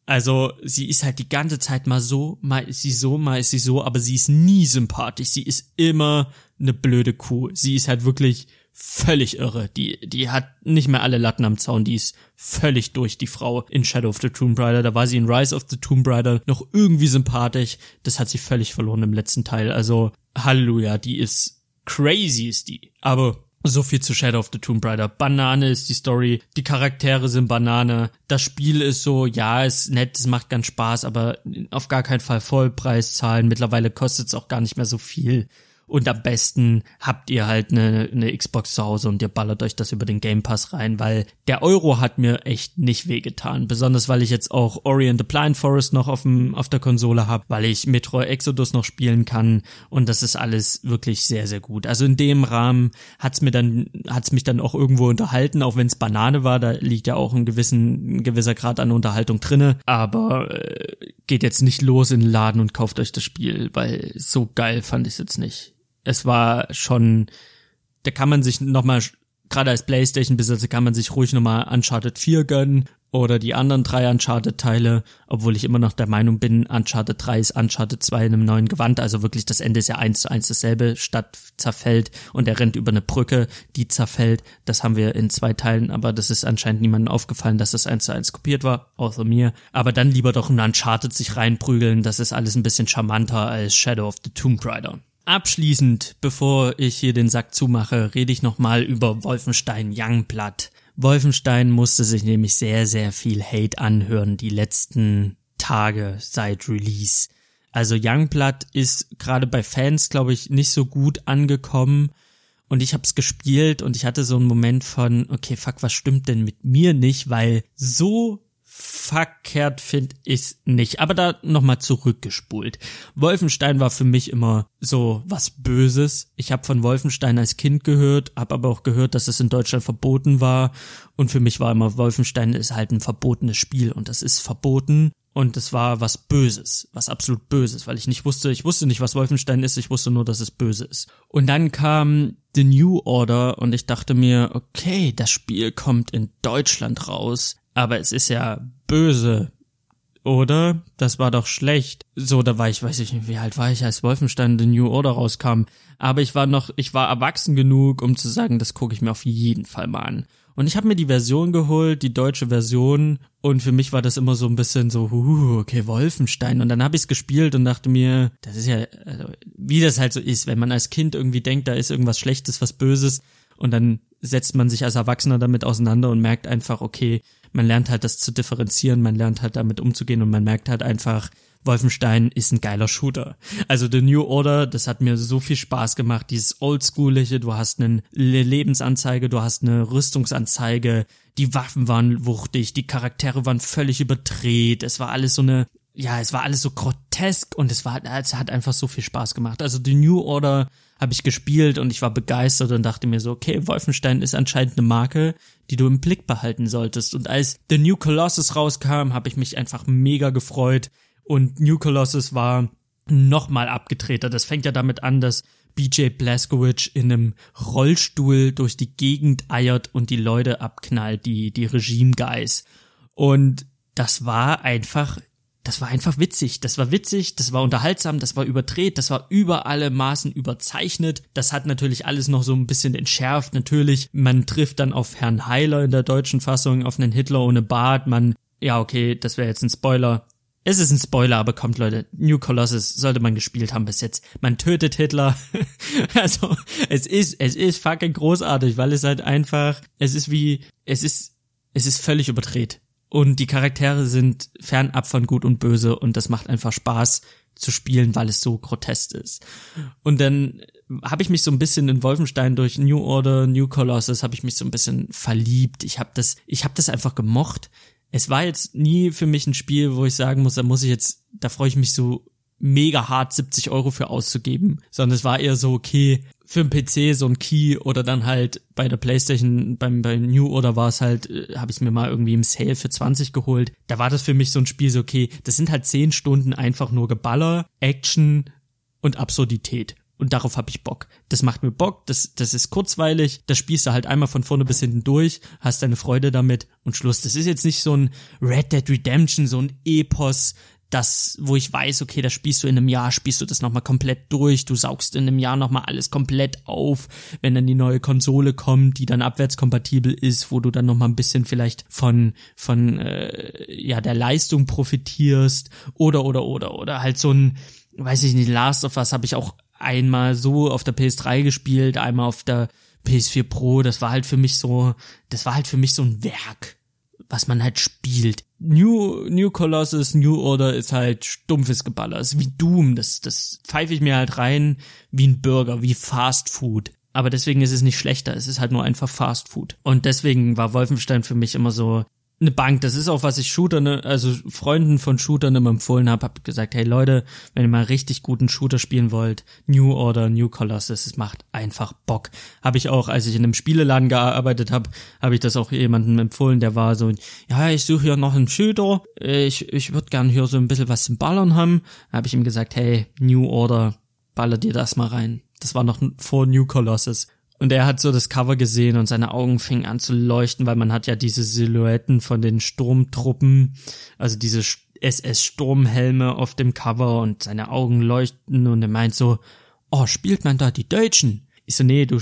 Also, sie ist halt die ganze Zeit mal so, mal ist sie so, mal ist sie so, aber sie ist nie sympathisch. Sie ist immer eine blöde Kuh. Sie ist halt wirklich völlig irre. Die, die hat nicht mehr alle Latten am Zaun, die ist völlig durch, die Frau in Shadow of the Tomb Raider. Da war sie in Rise of the Tomb Raider noch irgendwie sympathisch. Das hat sie völlig verloren im letzten Teil. Also, Halleluja, die ist crazy ist die. Aber so viel zu Shadow of the Tomb Raider. Banane ist die Story, die Charaktere sind Banane. Das Spiel ist so, ja, ist nett, es macht ganz Spaß, aber auf gar keinen Fall Vollpreis zahlen. Mittlerweile kostet es auch gar nicht mehr so viel. Und am besten habt ihr halt eine, eine Xbox zu Hause und ihr ballert euch das über den Game Pass rein, weil der Euro hat mir echt nicht wehgetan. Besonders weil ich jetzt auch Ori and the Blind Forest noch auf, dem, auf der Konsole habe, weil ich Metro Exodus noch spielen kann und das ist alles wirklich sehr, sehr gut. Also in dem Rahmen hat's mir dann, hat's mich dann auch irgendwo unterhalten, auch wenn es Banane war, da liegt ja auch ein, gewissen, ein gewisser Grad an Unterhaltung drinne, aber äh, geht jetzt nicht los in den Laden und kauft euch das Spiel, weil so geil fand ich es jetzt nicht es war schon, da kann man sich nochmal, gerade als Playstation-Besitzer kann man sich ruhig nochmal Uncharted 4 gönnen oder die anderen drei Uncharted-Teile, obwohl ich immer noch der Meinung bin, Uncharted 3 ist Uncharted 2 in einem neuen Gewand, also wirklich das Ende ist ja eins zu eins dasselbe, Stadt zerfällt und er rennt über eine Brücke, die zerfällt, das haben wir in zwei Teilen, aber das ist anscheinend niemandem aufgefallen, dass das eins zu eins kopiert war, außer mir, aber dann lieber doch in Uncharted sich reinprügeln, das ist alles ein bisschen charmanter als Shadow of the Tomb Raider. Abschließend, bevor ich hier den Sack zumache, rede ich nochmal über Wolfenstein Youngblood. Wolfenstein musste sich nämlich sehr, sehr viel Hate anhören die letzten Tage seit Release. Also Youngblood ist gerade bei Fans, glaube ich, nicht so gut angekommen. Und ich habe es gespielt und ich hatte so einen Moment von, okay, fuck, was stimmt denn mit mir nicht? Weil so verkehrt finde ich nicht. Aber da nochmal zurückgespult. Wolfenstein war für mich immer so was Böses. Ich habe von Wolfenstein als Kind gehört, habe aber auch gehört, dass es in Deutschland verboten war. Und für mich war immer, Wolfenstein ist halt ein verbotenes Spiel und das ist verboten. Und es war was Böses, was absolut Böses, weil ich nicht wusste, ich wusste nicht, was Wolfenstein ist, ich wusste nur, dass es böse ist. Und dann kam The New Order und ich dachte mir, okay, das Spiel kommt in Deutschland raus aber es ist ja böse. Oder? Das war doch schlecht. So, da war ich, weiß ich nicht, wie alt war ich, als Wolfenstein The New Order rauskam. Aber ich war noch, ich war erwachsen genug, um zu sagen, das gucke ich mir auf jeden Fall mal an. Und ich habe mir die Version geholt, die deutsche Version, und für mich war das immer so ein bisschen so, uh, okay, Wolfenstein. Und dann habe ich es gespielt und dachte mir, das ist ja, also, wie das halt so ist, wenn man als Kind irgendwie denkt, da ist irgendwas Schlechtes, was Böses, und dann setzt man sich als Erwachsener damit auseinander und merkt einfach, okay, man lernt halt das zu differenzieren, man lernt halt damit umzugehen und man merkt halt einfach, Wolfenstein ist ein geiler Shooter. Also The New Order, das hat mir so viel Spaß gemacht, dieses Oldschoolige, du hast eine Lebensanzeige, du hast eine Rüstungsanzeige, die Waffen waren wuchtig, die Charaktere waren völlig überdreht, es war alles so eine ja, es war alles so grotesk und es war, es hat einfach so viel Spaß gemacht. Also The New Order habe ich gespielt und ich war begeistert und dachte mir so, okay, Wolfenstein ist anscheinend eine Marke, die du im Blick behalten solltest. Und als The New Colossus rauskam, habe ich mich einfach mega gefreut und New Colossus war nochmal abgedrehter. Das fängt ja damit an, dass BJ Blazkowicz in einem Rollstuhl durch die Gegend eiert und die Leute abknallt, die, die Regime-Guys. Und das war einfach das war einfach witzig. Das war witzig, das war unterhaltsam, das war überdreht, das war über alle Maßen überzeichnet. Das hat natürlich alles noch so ein bisschen entschärft. Natürlich, man trifft dann auf Herrn Heiler in der deutschen Fassung, auf einen Hitler ohne Bart. Man, ja, okay, das wäre jetzt ein Spoiler. Es ist ein Spoiler, aber kommt Leute, New Colossus sollte man gespielt haben bis jetzt. Man tötet Hitler. also, es ist, es ist fucking großartig, weil es halt einfach, es ist wie, es ist, es ist völlig überdreht und die Charaktere sind fernab von gut und böse und das macht einfach Spaß zu spielen, weil es so grotesk ist. Und dann habe ich mich so ein bisschen in Wolfenstein durch New Order, New Colossus habe ich mich so ein bisschen verliebt. Ich habe das ich habe das einfach gemocht. Es war jetzt nie für mich ein Spiel, wo ich sagen muss, da muss ich jetzt, da freue ich mich so mega hart 70 Euro für auszugeben, sondern es war eher so, okay, für einen PC so ein Key oder dann halt bei der Playstation beim bei New oder war es halt äh, habe ich mir mal irgendwie im Sale für 20 geholt. Da war das für mich so ein Spiel so okay, das sind halt 10 Stunden einfach nur Geballer, Action und Absurdität und darauf habe ich Bock. Das macht mir Bock, das das ist kurzweilig, das spielst du halt einmal von vorne bis hinten durch, hast deine Freude damit und Schluss. Das ist jetzt nicht so ein Red Dead Redemption, so ein Epos, das, wo ich weiß, okay, da spielst du in einem Jahr, spielst du das nochmal komplett durch, du saugst in einem Jahr nochmal alles komplett auf, wenn dann die neue Konsole kommt, die dann abwärtskompatibel ist, wo du dann nochmal ein bisschen vielleicht von, von, äh, ja, der Leistung profitierst, oder, oder, oder, oder halt so ein, weiß ich nicht, Last of Us habe ich auch einmal so auf der PS3 gespielt, einmal auf der PS4 Pro, das war halt für mich so, das war halt für mich so ein Werk was man halt spielt. New, New Colossus, New Order ist halt stumpfes Geballer. Ist wie Doom. Das, das pfeife ich mir halt rein wie ein Burger, wie Fast Food. Aber deswegen ist es nicht schlechter. Es ist halt nur einfach Fast Food. Und deswegen war Wolfenstein für mich immer so eine Bank. Das ist auch, was ich Shooter, ne, also Freunden von Shootern immer empfohlen habe. Hab gesagt, hey Leute, wenn ihr mal richtig guten Shooter spielen wollt, New Order, New Colossus, es macht einfach Bock. Habe ich auch, als ich in einem Spieleladen gearbeitet habe, habe ich das auch jemandem empfohlen, der war so, ja, ich suche hier noch einen Shooter. Ich, ich würde gern hier so ein bisschen was zum Ballern haben. Habe ich ihm gesagt, hey, New Order, baller dir das mal rein. Das war noch vor New Colossus. Und er hat so das Cover gesehen und seine Augen fingen an zu leuchten, weil man hat ja diese Silhouetten von den Sturmtruppen, also diese SS-Sturmhelme auf dem Cover und seine Augen leuchten und er meint so, oh, spielt man da die Deutschen? Ich so, nee, du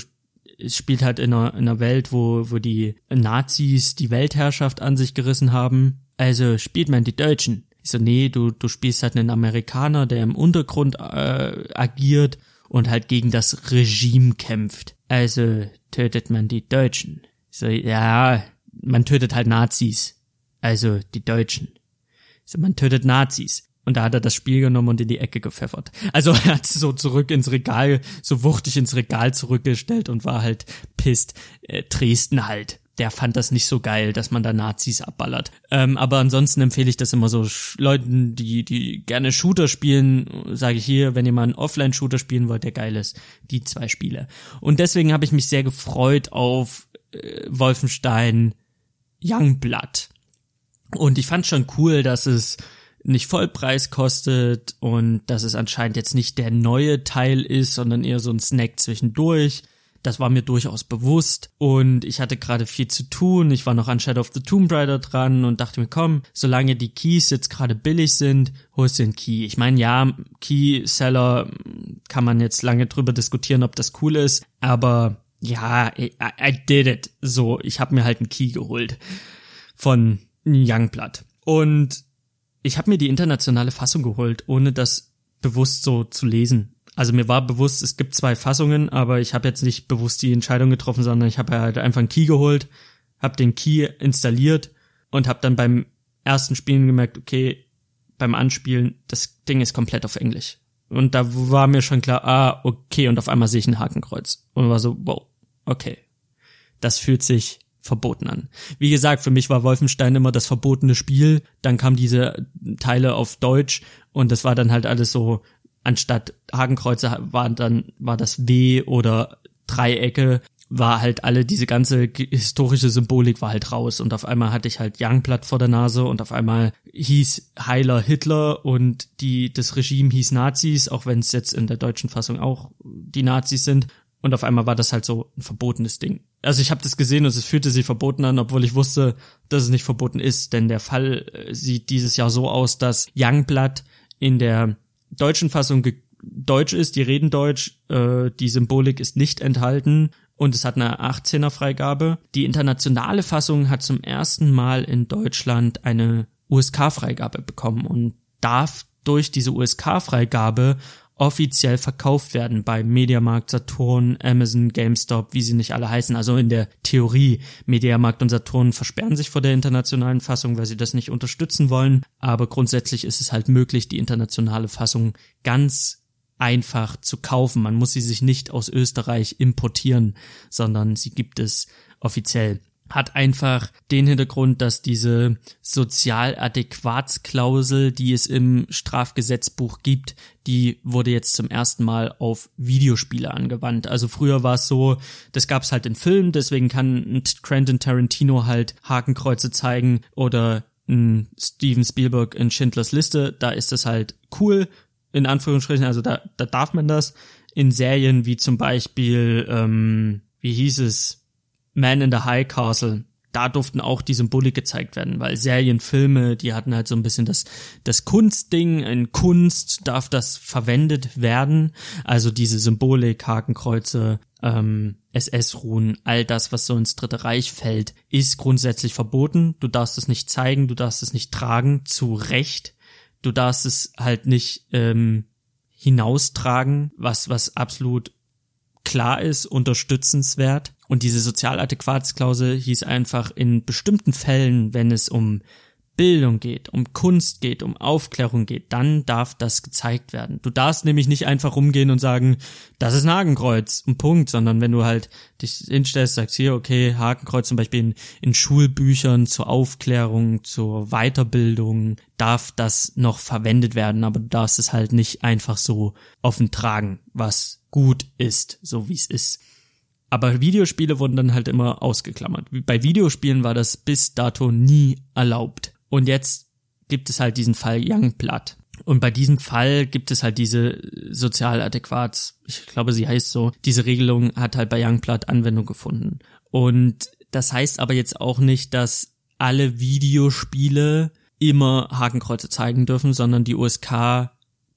spielt halt in einer, in einer Welt, wo, wo die Nazis die Weltherrschaft an sich gerissen haben. Also spielt man die Deutschen. Ich so, nee, du, du spielst halt einen Amerikaner, der im Untergrund äh, agiert und halt gegen das Regime kämpft. Also tötet man die Deutschen. So, ja, man tötet halt Nazis. Also die Deutschen. So, man tötet Nazis. Und da hat er das Spiel genommen und in die Ecke gepfeffert. Also er hat so zurück ins Regal, so wuchtig ins Regal zurückgestellt und war halt pisst. Äh, Dresden halt. Der fand das nicht so geil, dass man da Nazis abballert. Ähm, aber ansonsten empfehle ich das immer so Leuten, die, die gerne Shooter spielen, sage ich hier, wenn ihr mal einen Offline-Shooter spielen wollt, der geil ist, die zwei Spiele. Und deswegen habe ich mich sehr gefreut auf äh, Wolfenstein Youngblood. Und ich fand schon cool, dass es nicht Vollpreis kostet und dass es anscheinend jetzt nicht der neue Teil ist, sondern eher so ein Snack zwischendurch. Das war mir durchaus bewusst und ich hatte gerade viel zu tun. Ich war noch an Shadow of the Tomb Raider dran und dachte mir, komm, solange die Keys jetzt gerade billig sind, holst du den Key. Ich meine, ja, Key-Seller kann man jetzt lange drüber diskutieren, ob das cool ist, aber ja, I, I did it. So, ich habe mir halt einen Key geholt von Youngblood. Und ich habe mir die internationale Fassung geholt, ohne das bewusst so zu lesen. Also mir war bewusst, es gibt zwei Fassungen, aber ich habe jetzt nicht bewusst die Entscheidung getroffen, sondern ich habe halt einfach einen Key geholt, habe den Key installiert und habe dann beim ersten Spielen gemerkt, okay, beim Anspielen, das Ding ist komplett auf Englisch. Und da war mir schon klar, ah, okay, und auf einmal sehe ich ein Hakenkreuz. Und war so, wow, okay. Das fühlt sich verboten an. Wie gesagt, für mich war Wolfenstein immer das verbotene Spiel. Dann kamen diese Teile auf Deutsch und das war dann halt alles so, anstatt Hakenkreuze war dann, war das W oder Dreiecke, war halt alle, diese ganze historische Symbolik war halt raus und auf einmal hatte ich halt Youngblood vor der Nase und auf einmal hieß Heiler Hitler und die, das Regime hieß Nazis, auch wenn es jetzt in der deutschen Fassung auch die Nazis sind und auf einmal war das halt so ein verbotenes Ding. Also ich habe das gesehen und es fühlte sich verboten an, obwohl ich wusste, dass es nicht verboten ist. Denn der Fall äh, sieht dieses Jahr so aus, dass Youngblood in der deutschen Fassung deutsch ist, die reden deutsch, äh, die Symbolik ist nicht enthalten und es hat eine 18er Freigabe. Die internationale Fassung hat zum ersten Mal in Deutschland eine USK-Freigabe bekommen und darf durch diese USK-Freigabe offiziell verkauft werden bei Mediamarkt, Saturn, Amazon, GameStop, wie sie nicht alle heißen. Also in der Theorie, Mediamarkt und Saturn versperren sich vor der internationalen Fassung, weil sie das nicht unterstützen wollen. Aber grundsätzlich ist es halt möglich, die internationale Fassung ganz einfach zu kaufen. Man muss sie sich nicht aus Österreich importieren, sondern sie gibt es offiziell hat einfach den Hintergrund, dass diese Sozialadäquatsklausel, die es im Strafgesetzbuch gibt, die wurde jetzt zum ersten Mal auf Videospiele angewandt. Also früher war es so, das gab es halt in Filmen, deswegen kann Quentin Tarantino halt Hakenkreuze zeigen oder ein Steven Spielberg in Schindlers Liste, da ist das halt cool, in Anführungsstrichen, also da, da darf man das. In Serien wie zum Beispiel, ähm, wie hieß es, man in the High Castle, da durften auch die Symbolik gezeigt werden, weil Serien, Filme, die hatten halt so ein bisschen das, das Kunstding, in Kunst darf das verwendet werden, also diese Symbolik, Hakenkreuze, ähm, SS-Ruhen, all das, was so ins Dritte Reich fällt, ist grundsätzlich verboten. Du darfst es nicht zeigen, du darfst es nicht tragen, zu Recht. Du darfst es halt nicht ähm, hinaustragen, was, was absolut klar ist, unterstützenswert. Und diese Sozialadäquatsklausel hieß einfach in bestimmten Fällen, wenn es um Bildung geht, um Kunst geht, um Aufklärung geht, dann darf das gezeigt werden. Du darfst nämlich nicht einfach rumgehen und sagen, das ist ein Hakenkreuz, ein Punkt, sondern wenn du halt dich hinstellst, sagst hier, okay, Hakenkreuz zum Beispiel in, in Schulbüchern zur Aufklärung, zur Weiterbildung, darf das noch verwendet werden, aber du darfst es halt nicht einfach so offen tragen, was gut ist, so wie es ist. Aber Videospiele wurden dann halt immer ausgeklammert. Bei Videospielen war das bis dato nie erlaubt. Und jetzt gibt es halt diesen Fall Youngblood. Und bei diesem Fall gibt es halt diese sozial adäquat, ich glaube, sie heißt so, diese Regelung hat halt bei Youngblood Anwendung gefunden. Und das heißt aber jetzt auch nicht, dass alle Videospiele immer Hakenkreuze zeigen dürfen, sondern die USK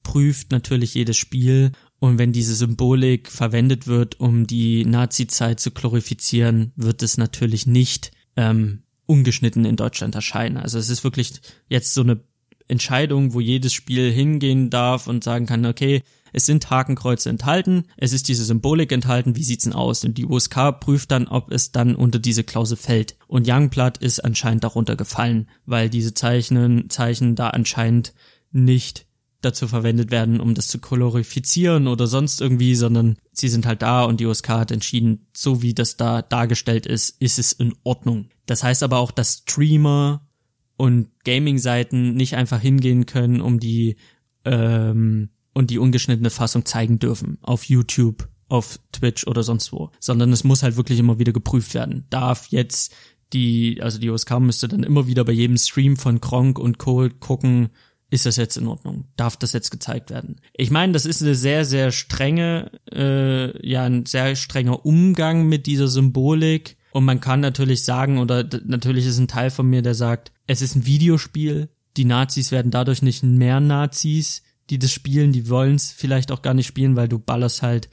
prüft natürlich jedes Spiel und wenn diese Symbolik verwendet wird, um die Nazi-Zeit zu glorifizieren, wird es natürlich nicht ähm, ungeschnitten in Deutschland erscheinen. Also es ist wirklich jetzt so eine Entscheidung, wo jedes Spiel hingehen darf und sagen kann, okay, es sind Hakenkreuze enthalten, es ist diese Symbolik enthalten, wie sieht's denn aus? Und die USK prüft dann, ob es dann unter diese Klausel fällt. Und Youngblood ist anscheinend darunter gefallen, weil diese Zeichnen, Zeichen da anscheinend nicht dazu verwendet werden, um das zu kolorifizieren oder sonst irgendwie, sondern sie sind halt da und die USK hat entschieden, so wie das da dargestellt ist, ist es in Ordnung. Das heißt aber auch, dass Streamer und Gaming-Seiten nicht einfach hingehen können, um die ähm, und die ungeschnittene Fassung zeigen dürfen auf YouTube, auf Twitch oder sonst wo, sondern es muss halt wirklich immer wieder geprüft werden. Darf jetzt die, also die USK müsste dann immer wieder bei jedem Stream von Kronk und Cole gucken, ist das jetzt in Ordnung? Darf das jetzt gezeigt werden? Ich meine, das ist eine sehr, sehr strenge, äh, ja, ein sehr strenger Umgang mit dieser Symbolik. Und man kann natürlich sagen, oder natürlich ist ein Teil von mir, der sagt, es ist ein Videospiel. Die Nazis werden dadurch nicht mehr Nazis, die das spielen. Die wollen es vielleicht auch gar nicht spielen, weil du ballerst halt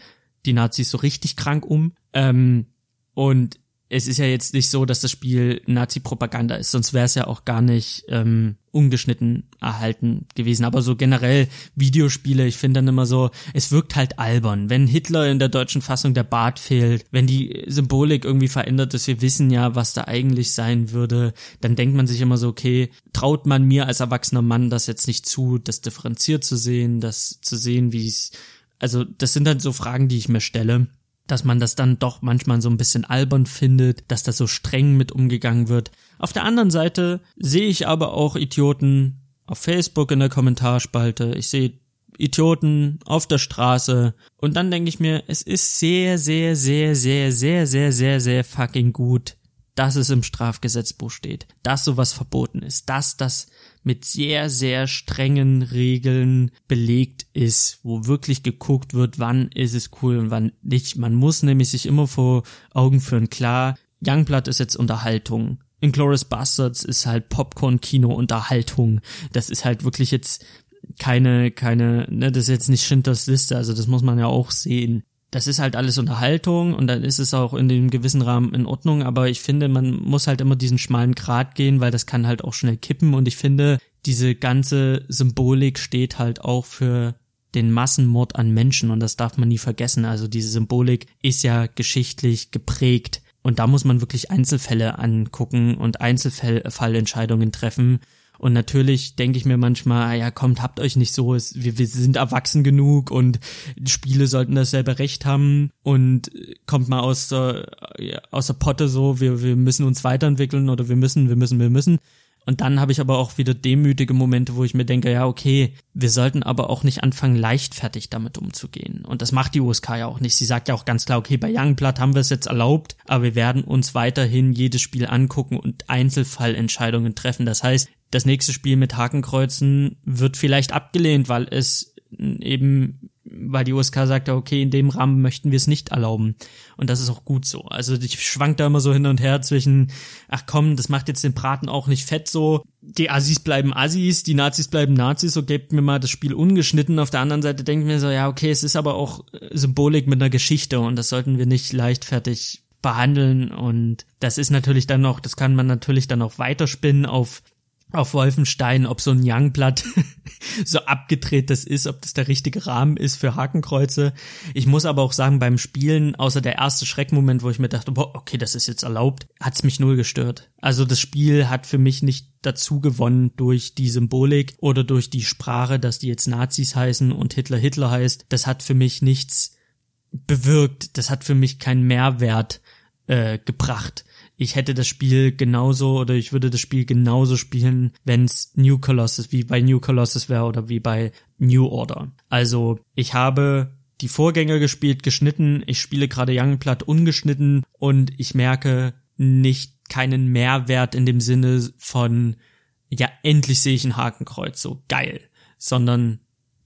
die Nazis so richtig krank um. Ähm, und es ist ja jetzt nicht so, dass das Spiel Nazi-Propaganda ist, sonst wäre es ja auch gar nicht ähm, ungeschnitten erhalten gewesen. Aber so generell Videospiele, ich finde dann immer so, es wirkt halt albern. Wenn Hitler in der deutschen Fassung der Bart fehlt, wenn die Symbolik irgendwie verändert ist, wir wissen ja, was da eigentlich sein würde, dann denkt man sich immer so, okay, traut man mir als erwachsener Mann das jetzt nicht zu, das differenziert zu sehen, das zu sehen, wie es, also das sind dann so Fragen, die ich mir stelle dass man das dann doch manchmal so ein bisschen albern findet, dass da so streng mit umgegangen wird. Auf der anderen Seite sehe ich aber auch Idioten auf Facebook in der Kommentarspalte. Ich sehe Idioten auf der Straße. Und dann denke ich mir, es ist sehr, sehr, sehr, sehr, sehr, sehr, sehr, sehr fucking gut, dass es im Strafgesetzbuch steht, dass sowas verboten ist, dass das mit sehr, sehr strengen Regeln belegt ist, wo wirklich geguckt wird, wann ist es cool und wann nicht. Man muss nämlich sich immer vor Augen führen, klar, Youngblood ist jetzt Unterhaltung. Inglourious Bastards ist halt Popcorn-Kino-Unterhaltung. Das ist halt wirklich jetzt keine, keine, ne, das ist jetzt nicht Schindlers Liste, also das muss man ja auch sehen das ist halt alles Unterhaltung und dann ist es auch in dem gewissen Rahmen in Ordnung, aber ich finde, man muss halt immer diesen schmalen Grat gehen, weil das kann halt auch schnell kippen und ich finde, diese ganze Symbolik steht halt auch für den Massenmord an Menschen und das darf man nie vergessen. Also diese Symbolik ist ja geschichtlich geprägt und da muss man wirklich Einzelfälle angucken und Einzelfallentscheidungen treffen und natürlich denke ich mir manchmal, ah ja, kommt, habt euch nicht so, es, wir, wir sind erwachsen genug und Spiele sollten dasselbe Recht haben und kommt mal aus der, aus der Potte so, wir, wir müssen uns weiterentwickeln oder wir müssen, wir müssen, wir müssen. Und dann habe ich aber auch wieder demütige Momente, wo ich mir denke, ja, okay, wir sollten aber auch nicht anfangen, leichtfertig damit umzugehen. Und das macht die USK ja auch nicht. Sie sagt ja auch ganz klar, okay, bei Youngblood haben wir es jetzt erlaubt, aber wir werden uns weiterhin jedes Spiel angucken und Einzelfallentscheidungen treffen. Das heißt, das nächste Spiel mit Hakenkreuzen wird vielleicht abgelehnt, weil es eben, weil die USK sagt, okay, in dem Rahmen möchten wir es nicht erlauben. Und das ist auch gut so. Also ich schwank da immer so hin und her zwischen, ach komm, das macht jetzt den Braten auch nicht fett so. Die Assis bleiben Assis, die Nazis bleiben Nazis, so gebt mir mal das Spiel ungeschnitten. Auf der anderen Seite denke ich mir so, ja, okay, es ist aber auch Symbolik mit einer Geschichte und das sollten wir nicht leichtfertig behandeln und das ist natürlich dann noch, das kann man natürlich dann auch weiterspinnen auf auf Wolfenstein, ob so ein Youngblood so abgedreht das ist, ob das der richtige Rahmen ist für Hakenkreuze. Ich muss aber auch sagen, beim Spielen, außer der erste Schreckmoment, wo ich mir dachte, boah, okay, das ist jetzt erlaubt, hat's mich null gestört. Also das Spiel hat für mich nicht dazu gewonnen durch die Symbolik oder durch die Sprache, dass die jetzt Nazis heißen und Hitler Hitler heißt. Das hat für mich nichts bewirkt. Das hat für mich keinen Mehrwert äh, gebracht ich hätte das Spiel genauso oder ich würde das Spiel genauso spielen, wenn es New Colossus, wie bei New Colossus wäre oder wie bei New Order. Also ich habe die Vorgänger gespielt, geschnitten, ich spiele gerade Youngblood ungeschnitten und ich merke nicht keinen Mehrwert in dem Sinne von, ja, endlich sehe ich ein Hakenkreuz, so geil, sondern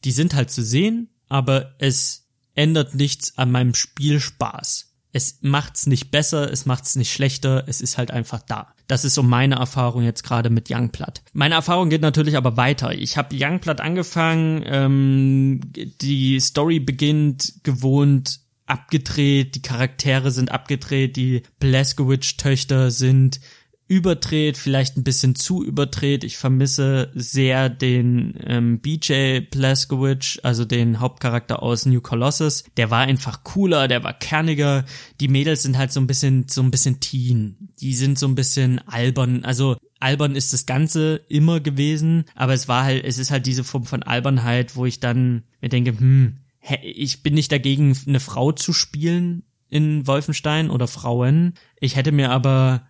die sind halt zu sehen, aber es ändert nichts an meinem Spielspaß es macht's nicht besser, es macht's nicht schlechter, es ist halt einfach da. Das ist so meine Erfahrung jetzt gerade mit Youngblood. Meine Erfahrung geht natürlich aber weiter. Ich habe Youngblood angefangen, ähm, die Story beginnt gewohnt abgedreht, die Charaktere sind abgedreht, die Blaskowicz-Töchter sind überdreht, vielleicht ein bisschen zu überdreht. Ich vermisse sehr den ähm, BJ Blazkowicz, also den Hauptcharakter aus New Colossus. Der war einfach cooler, der war kerniger. Die Mädels sind halt so ein bisschen, so ein bisschen teen. Die sind so ein bisschen albern. Also albern ist das Ganze immer gewesen, aber es war halt, es ist halt diese Form von Albernheit, wo ich dann mir denke, hm, ich bin nicht dagegen, eine Frau zu spielen in Wolfenstein oder Frauen. Ich hätte mir aber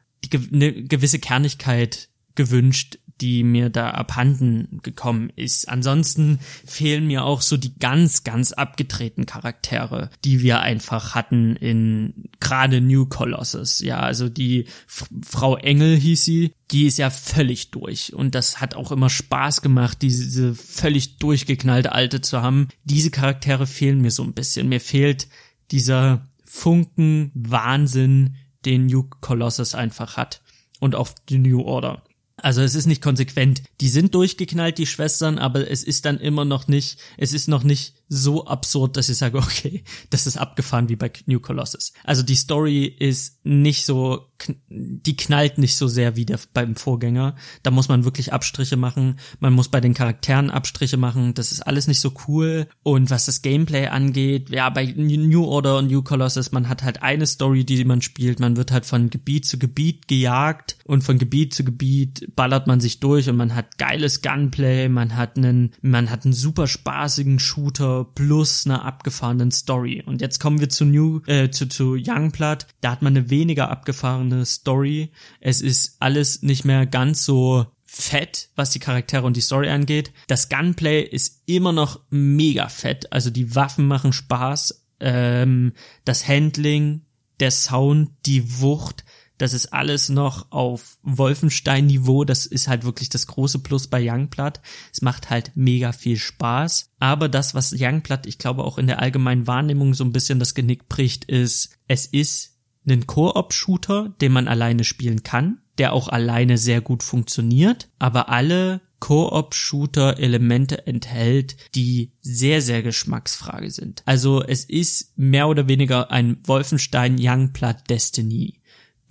eine gewisse Kernigkeit gewünscht, die mir da abhanden gekommen ist. Ansonsten fehlen mir auch so die ganz, ganz abgetretenen Charaktere, die wir einfach hatten in gerade New Colossus. Ja, also die F Frau Engel hieß sie, die ist ja völlig durch. Und das hat auch immer Spaß gemacht, diese völlig durchgeknallte Alte zu haben. Diese Charaktere fehlen mir so ein bisschen. Mir fehlt dieser Funken Wahnsinn, den New Colossus einfach hat. Und auch die New Order. Also es ist nicht konsequent. Die sind durchgeknallt, die Schwestern, aber es ist dann immer noch nicht, es ist noch nicht so absurd, dass ich sage, okay, das ist abgefahren wie bei New Colossus. Also die Story ist nicht so, die knallt nicht so sehr wie der, beim Vorgänger. Da muss man wirklich Abstriche machen. Man muss bei den Charakteren Abstriche machen. Das ist alles nicht so cool. Und was das Gameplay angeht, ja, bei New Order und New Colossus, man hat halt eine Story, die man spielt. Man wird halt von Gebiet zu Gebiet gejagt und von Gebiet zu Gebiet ballert man sich durch und man hat geiles Gunplay, man hat einen, man hat einen super spaßigen Shooter plus einer abgefahrenen Story. Und jetzt kommen wir zu New, äh, zu, zu Youngblood. Da hat man eine weniger abgefahrene Story. Es ist alles nicht mehr ganz so fett, was die Charaktere und die Story angeht. Das Gunplay ist immer noch mega fett. Also die Waffen machen Spaß. Ähm, das Handling, der Sound, die Wucht, das ist alles noch auf Wolfenstein-Niveau. Das ist halt wirklich das große Plus bei Youngblood. Es macht halt mega viel Spaß. Aber das, was Youngblood, ich glaube, auch in der allgemeinen Wahrnehmung so ein bisschen das Genick bricht, ist, es ist ein Koop-Shooter, den man alleine spielen kann, der auch alleine sehr gut funktioniert, aber alle Koop-Shooter-Elemente enthält, die sehr, sehr Geschmacksfrage sind. Also es ist mehr oder weniger ein Wolfenstein Youngblood Destiny.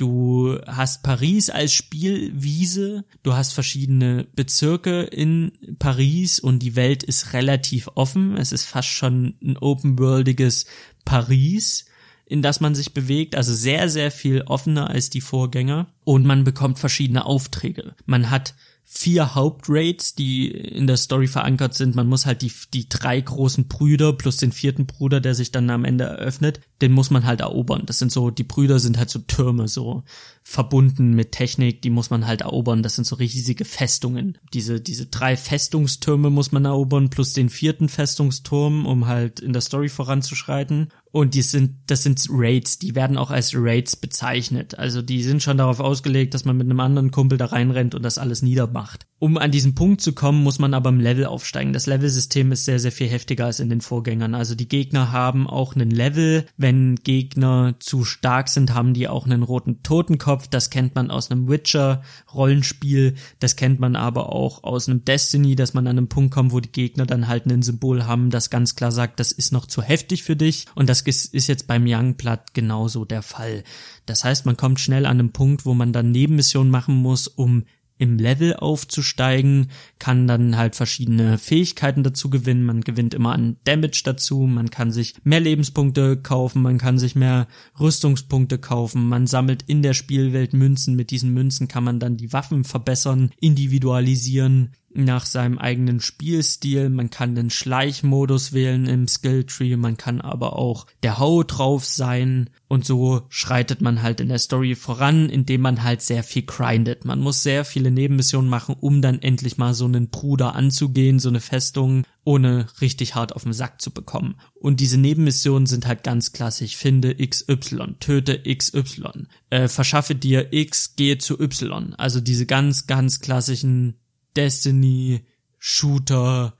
Du hast Paris als Spielwiese, du hast verschiedene Bezirke in Paris und die Welt ist relativ offen. Es ist fast schon ein open-worldiges Paris, in das man sich bewegt, also sehr, sehr viel offener als die Vorgänger. Und man bekommt verschiedene Aufträge. Man hat vier Hauptraids, die in der Story verankert sind. Man muss halt die, die drei großen Brüder plus den vierten Bruder, der sich dann am Ende eröffnet, den muss man halt erobern. Das sind so, die Brüder sind halt so Türme, so verbunden mit Technik, die muss man halt erobern. Das sind so riesige Festungen. Diese, diese drei Festungstürme muss man erobern, plus den vierten Festungsturm, um halt in der Story voranzuschreiten. Und die sind, das sind Raids, die werden auch als Raids bezeichnet. Also die sind schon darauf ausgelegt, dass man mit einem anderen Kumpel da reinrennt und das alles niedermacht. Um an diesen Punkt zu kommen, muss man aber im Level aufsteigen. Das Levelsystem ist sehr, sehr viel heftiger als in den Vorgängern. Also die Gegner haben auch einen Level. Wenn Gegner zu stark sind, haben die auch einen roten Totenkopf. Das kennt man aus einem Witcher-Rollenspiel. Das kennt man aber auch aus einem Destiny, dass man an einem Punkt kommt, wo die Gegner dann halt ein Symbol haben, das ganz klar sagt, das ist noch zu heftig für dich. Und das ist jetzt beim Youngblood genauso der Fall. Das heißt, man kommt schnell an einen Punkt, wo man dann Nebenmissionen machen muss, um im Level aufzusteigen, kann dann halt verschiedene Fähigkeiten dazu gewinnen. Man gewinnt immer an Damage dazu, man kann sich mehr Lebenspunkte kaufen, man kann sich mehr Rüstungspunkte kaufen, man sammelt in der Spielwelt Münzen. Mit diesen Münzen kann man dann die Waffen verbessern, individualisieren nach seinem eigenen Spielstil. Man kann den Schleichmodus wählen im Skilltree, man kann aber auch der Hau drauf sein und so schreitet man halt in der Story voran, indem man halt sehr viel grindet. Man muss sehr viele Nebenmissionen machen, um dann endlich mal so einen Bruder anzugehen, so eine Festung, ohne richtig hart auf den Sack zu bekommen. Und diese Nebenmissionen sind halt ganz klassisch. Finde XY, töte XY, äh, verschaffe dir X, gehe zu Y. Also diese ganz, ganz klassischen Destiny, Shooter,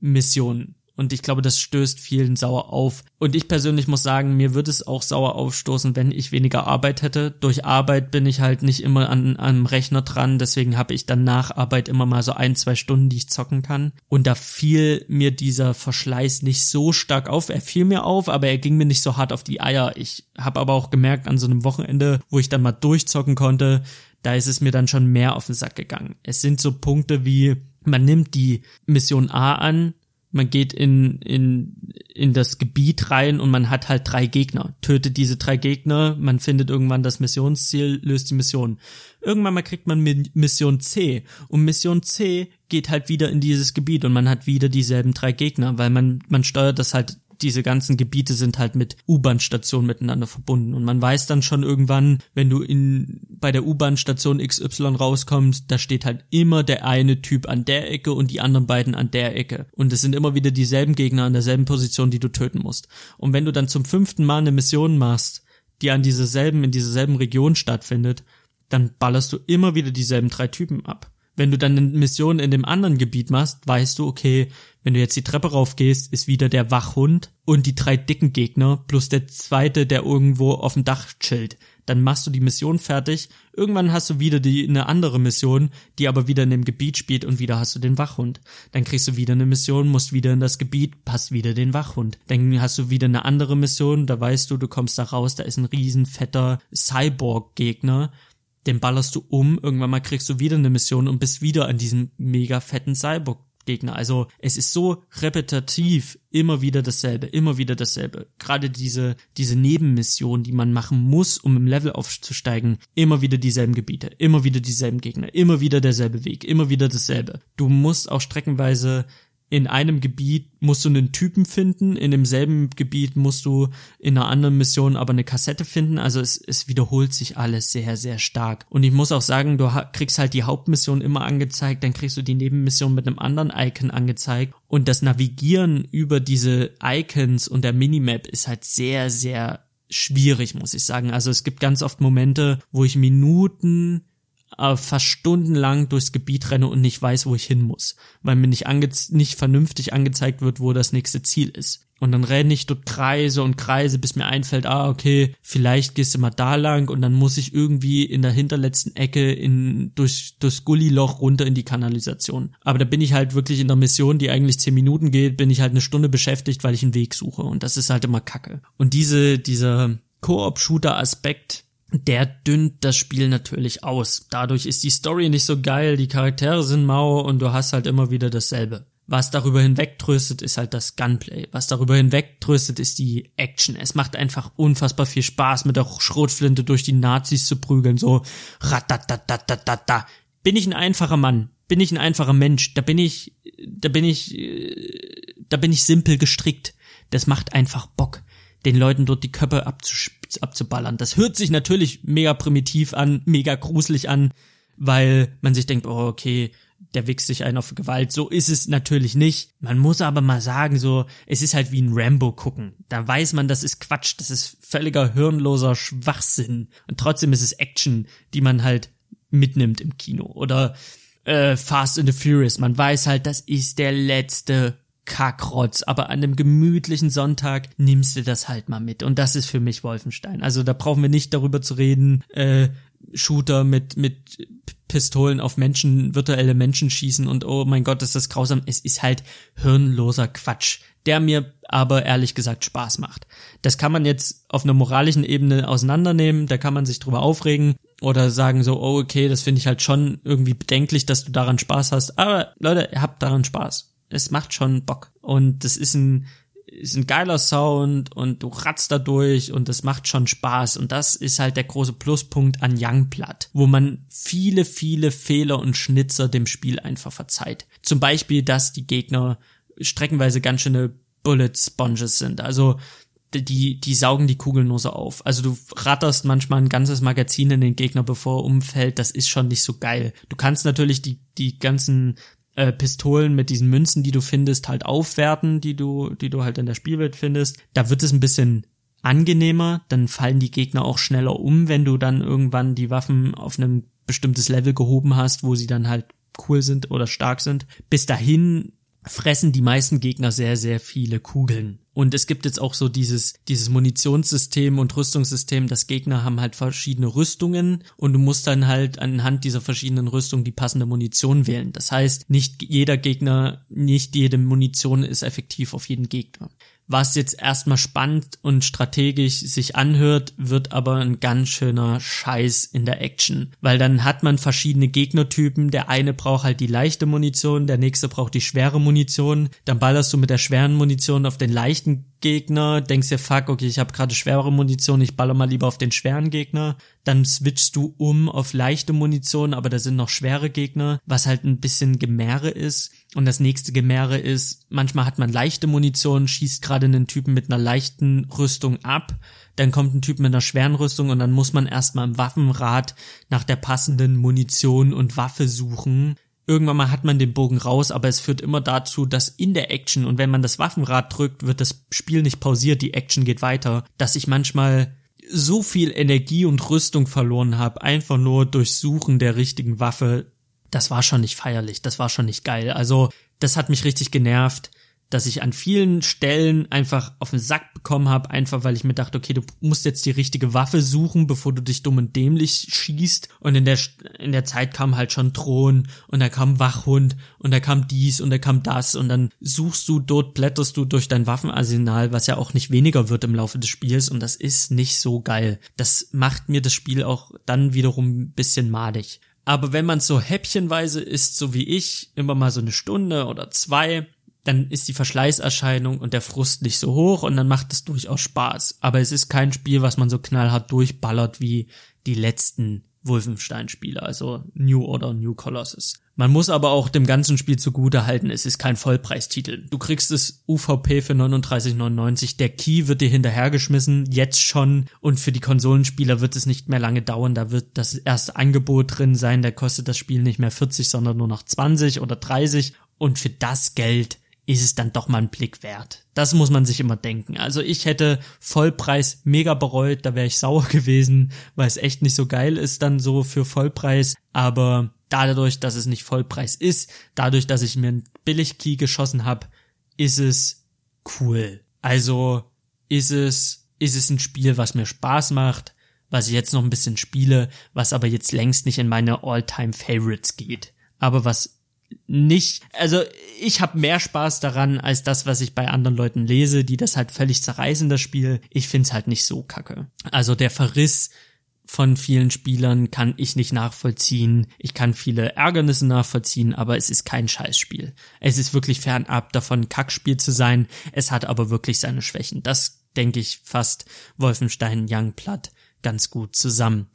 Missionen. Und ich glaube, das stößt vielen sauer auf. Und ich persönlich muss sagen, mir würde es auch sauer aufstoßen, wenn ich weniger Arbeit hätte. Durch Arbeit bin ich halt nicht immer an einem Rechner dran, deswegen habe ich dann nach Arbeit immer mal so ein, zwei Stunden, die ich zocken kann. Und da fiel mir dieser Verschleiß nicht so stark auf. Er fiel mir auf, aber er ging mir nicht so hart auf die Eier. Ich habe aber auch gemerkt an so einem Wochenende, wo ich dann mal durchzocken konnte, da ist es mir dann schon mehr auf den Sack gegangen. Es sind so Punkte wie, man nimmt die Mission A an, man geht in, in, in das Gebiet rein und man hat halt drei Gegner. Tötet diese drei Gegner, man findet irgendwann das Missionsziel, löst die Mission. Irgendwann mal kriegt man Mission C und Mission C geht halt wieder in dieses Gebiet und man hat wieder dieselben drei Gegner, weil man, man steuert das halt diese ganzen Gebiete sind halt mit U-Bahn-Stationen miteinander verbunden. Und man weiß dann schon irgendwann, wenn du in, bei der U-Bahn-Station XY rauskommst, da steht halt immer der eine Typ an der Ecke und die anderen beiden an der Ecke. Und es sind immer wieder dieselben Gegner an derselben Position, die du töten musst. Und wenn du dann zum fünften Mal eine Mission machst, die an dieser selben, in dieser selben Region stattfindet, dann ballerst du immer wieder dieselben drei Typen ab. Wenn du dann eine Mission in dem anderen Gebiet machst, weißt du, okay, wenn du jetzt die Treppe raufgehst, ist wieder der Wachhund und die drei dicken Gegner plus der zweite, der irgendwo auf dem Dach chillt. Dann machst du die Mission fertig. Irgendwann hast du wieder die, eine andere Mission, die aber wieder in dem Gebiet spielt und wieder hast du den Wachhund. Dann kriegst du wieder eine Mission, musst wieder in das Gebiet, passt wieder den Wachhund. Dann hast du wieder eine andere Mission, da weißt du, du kommst da raus, da ist ein riesen fetter Cyborg-Gegner den ballerst du um, irgendwann mal kriegst du wieder eine Mission und bist wieder an diesem mega fetten Cyborg Gegner. Also es ist so repetitiv, immer wieder dasselbe, immer wieder dasselbe. Gerade diese, diese Nebenmission, die man machen muss, um im Level aufzusteigen, immer wieder dieselben Gebiete, immer wieder dieselben Gegner, immer wieder derselbe Weg, immer wieder dasselbe. Du musst auch streckenweise in einem Gebiet musst du einen Typen finden, in demselben Gebiet musst du in einer anderen Mission aber eine Kassette finden. Also es, es wiederholt sich alles sehr, sehr stark. Und ich muss auch sagen, du kriegst halt die Hauptmission immer angezeigt, dann kriegst du die Nebenmission mit einem anderen Icon angezeigt. Und das Navigieren über diese Icons und der Minimap ist halt sehr, sehr schwierig, muss ich sagen. Also es gibt ganz oft Momente, wo ich Minuten äh, fast stundenlang durchs Gebiet renne und nicht weiß, wo ich hin muss, weil mir nicht, ange nicht vernünftig angezeigt wird, wo das nächste Ziel ist. Und dann renne ich dort Kreise und Kreise, bis mir einfällt, ah, okay, vielleicht gehst du mal da lang und dann muss ich irgendwie in der hinterletzten Ecke in, durch, durchs Gulliloch runter in die Kanalisation. Aber da bin ich halt wirklich in der Mission, die eigentlich zehn Minuten geht, bin ich halt eine Stunde beschäftigt, weil ich einen Weg suche. Und das ist halt immer Kacke. Und diese, dieser Koop-Shooter-Aspekt, der dünnt das Spiel natürlich aus. Dadurch ist die Story nicht so geil, die Charaktere sind mau und du hast halt immer wieder dasselbe. Was darüber hinweg tröstet, ist halt das Gunplay. Was darüber hinweg tröstet, ist die Action. Es macht einfach unfassbar viel Spaß, mit der Schrotflinte durch die Nazis zu prügeln, so ratatatatata. Bin ich ein einfacher Mann? Bin ich ein einfacher Mensch? Da bin ich, da bin ich, da bin ich simpel gestrickt. Das macht einfach Bock den Leuten dort die Köpfe abzuballern. Das hört sich natürlich mega primitiv an, mega gruselig an, weil man sich denkt, oh, okay, der wichst sich einen auf Gewalt. So ist es natürlich nicht. Man muss aber mal sagen, so, es ist halt wie ein Rambo gucken. Da weiß man, das ist Quatsch, das ist völliger hirnloser Schwachsinn. Und trotzdem ist es Action, die man halt mitnimmt im Kino. Oder äh, Fast and the Furious. Man weiß halt, das ist der letzte Kackrotz, aber an einem gemütlichen Sonntag nimmst du das halt mal mit. Und das ist für mich Wolfenstein. Also da brauchen wir nicht darüber zu reden, äh, Shooter mit, mit Pistolen auf Menschen, virtuelle Menschen schießen und oh mein Gott, ist das grausam. Es ist halt hirnloser Quatsch, der mir aber ehrlich gesagt Spaß macht. Das kann man jetzt auf einer moralischen Ebene auseinandernehmen, da kann man sich drüber aufregen oder sagen so, oh okay, das finde ich halt schon irgendwie bedenklich, dass du daran Spaß hast. Aber Leute, ihr habt daran Spaß es macht schon Bock. Und das ist ein, ist ein geiler Sound und du ratzt da durch und das macht schon Spaß. Und das ist halt der große Pluspunkt an Youngblood, wo man viele, viele Fehler und Schnitzer dem Spiel einfach verzeiht. Zum Beispiel, dass die Gegner streckenweise ganz schöne Bullet Sponges sind. Also die, die saugen die Kugeln nur so auf. Also du ratterst manchmal ein ganzes Magazin in den Gegner, bevor er umfällt. Das ist schon nicht so geil. Du kannst natürlich die, die ganzen äh, Pistolen mit diesen Münzen, die du findest, halt aufwerten, die du, die du halt in der Spielwelt findest. Da wird es ein bisschen angenehmer, dann fallen die Gegner auch schneller um, wenn du dann irgendwann die Waffen auf einem bestimmtes Level gehoben hast, wo sie dann halt cool sind oder stark sind. Bis dahin fressen die meisten Gegner sehr, sehr viele Kugeln. Und es gibt jetzt auch so dieses, dieses Munitionssystem und Rüstungssystem, dass Gegner haben halt verschiedene Rüstungen und du musst dann halt anhand dieser verschiedenen Rüstungen die passende Munition wählen. Das heißt, nicht jeder Gegner, nicht jede Munition ist effektiv auf jeden Gegner. Was jetzt erstmal spannend und strategisch sich anhört, wird aber ein ganz schöner Scheiß in der Action. Weil dann hat man verschiedene Gegnertypen. Der eine braucht halt die leichte Munition, der nächste braucht die schwere Munition. Dann ballerst du mit der schweren Munition auf den leichten Gegner, denkst dir, fuck, okay, ich habe gerade schwere Munition, ich baller mal lieber auf den schweren Gegner. Dann switchst du um auf leichte Munition, aber da sind noch schwere Gegner, was halt ein bisschen Gemäre ist. Und das nächste Gemäre ist, manchmal hat man leichte Munition, schießt gerade einen Typen mit einer leichten Rüstung ab, dann kommt ein Typ mit einer schweren Rüstung und dann muss man erstmal im Waffenrad nach der passenden Munition und Waffe suchen irgendwann mal hat man den Bogen raus, aber es führt immer dazu, dass in der Action und wenn man das Waffenrad drückt, wird das Spiel nicht pausiert, die Action geht weiter, dass ich manchmal so viel Energie und Rüstung verloren habe, einfach nur durch Suchen der richtigen Waffe. Das war schon nicht feierlich, das war schon nicht geil. Also, das hat mich richtig genervt dass ich an vielen Stellen einfach auf den Sack bekommen habe, einfach weil ich mir dachte, okay, du musst jetzt die richtige Waffe suchen, bevor du dich dumm und dämlich schießt. Und in der in der Zeit kam halt schon Thron und da kam Wachhund und da kam dies und da kam das und dann suchst du dort, blätterst du durch dein Waffenarsenal, was ja auch nicht weniger wird im Laufe des Spiels und das ist nicht so geil. Das macht mir das Spiel auch dann wiederum ein bisschen madig. Aber wenn man so häppchenweise ist, so wie ich, immer mal so eine Stunde oder zwei, dann ist die Verschleißerscheinung und der Frust nicht so hoch und dann macht es durchaus Spaß. Aber es ist kein Spiel, was man so knallhart durchballert wie die letzten Wolfenstein-Spiele, also New Order, New Colossus. Man muss aber auch dem ganzen Spiel zugute halten, es ist kein Vollpreistitel. Du kriegst das UVP für 39,99, der Key wird dir hinterhergeschmissen, jetzt schon, und für die Konsolenspieler wird es nicht mehr lange dauern, da wird das erste Angebot drin sein, da kostet das Spiel nicht mehr 40, sondern nur noch 20 oder 30, und für das Geld ist es dann doch mal ein Blick wert. Das muss man sich immer denken. Also ich hätte Vollpreis mega bereut, da wäre ich sauer gewesen, weil es echt nicht so geil ist dann so für Vollpreis. Aber dadurch, dass es nicht Vollpreis ist, dadurch, dass ich mir einen Billigkey geschossen habe, ist es cool. Also ist es, ist es ein Spiel, was mir Spaß macht, was ich jetzt noch ein bisschen spiele, was aber jetzt längst nicht in meine All-Time Favorites geht. Aber was nicht, also ich habe mehr Spaß daran als das, was ich bei anderen Leuten lese, die das halt völlig zerreißen, das Spiel. Ich find's halt nicht so kacke. Also der Verriss von vielen Spielern kann ich nicht nachvollziehen. Ich kann viele Ärgernisse nachvollziehen, aber es ist kein Scheißspiel. Es ist wirklich fernab davon, Kackspiel zu sein. Es hat aber wirklich seine Schwächen. Das denke ich fast Wolfenstein Youngblood ganz gut zusammen.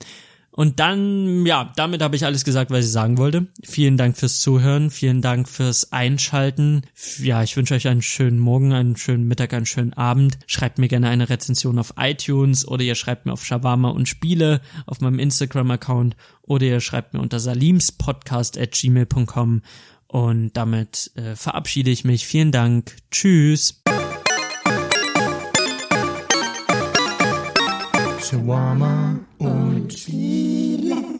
Und dann, ja, damit habe ich alles gesagt, was ich sagen wollte. Vielen Dank fürs Zuhören, vielen Dank fürs Einschalten. Ja, ich wünsche euch einen schönen Morgen, einen schönen Mittag, einen schönen Abend. Schreibt mir gerne eine Rezension auf iTunes oder ihr schreibt mir auf Shawarma und Spiele auf meinem Instagram-Account oder ihr schreibt mir unter salimspodcast at gmail.com und damit äh, verabschiede ich mich. Vielen Dank. Tschüss. Shawarma und Spiele.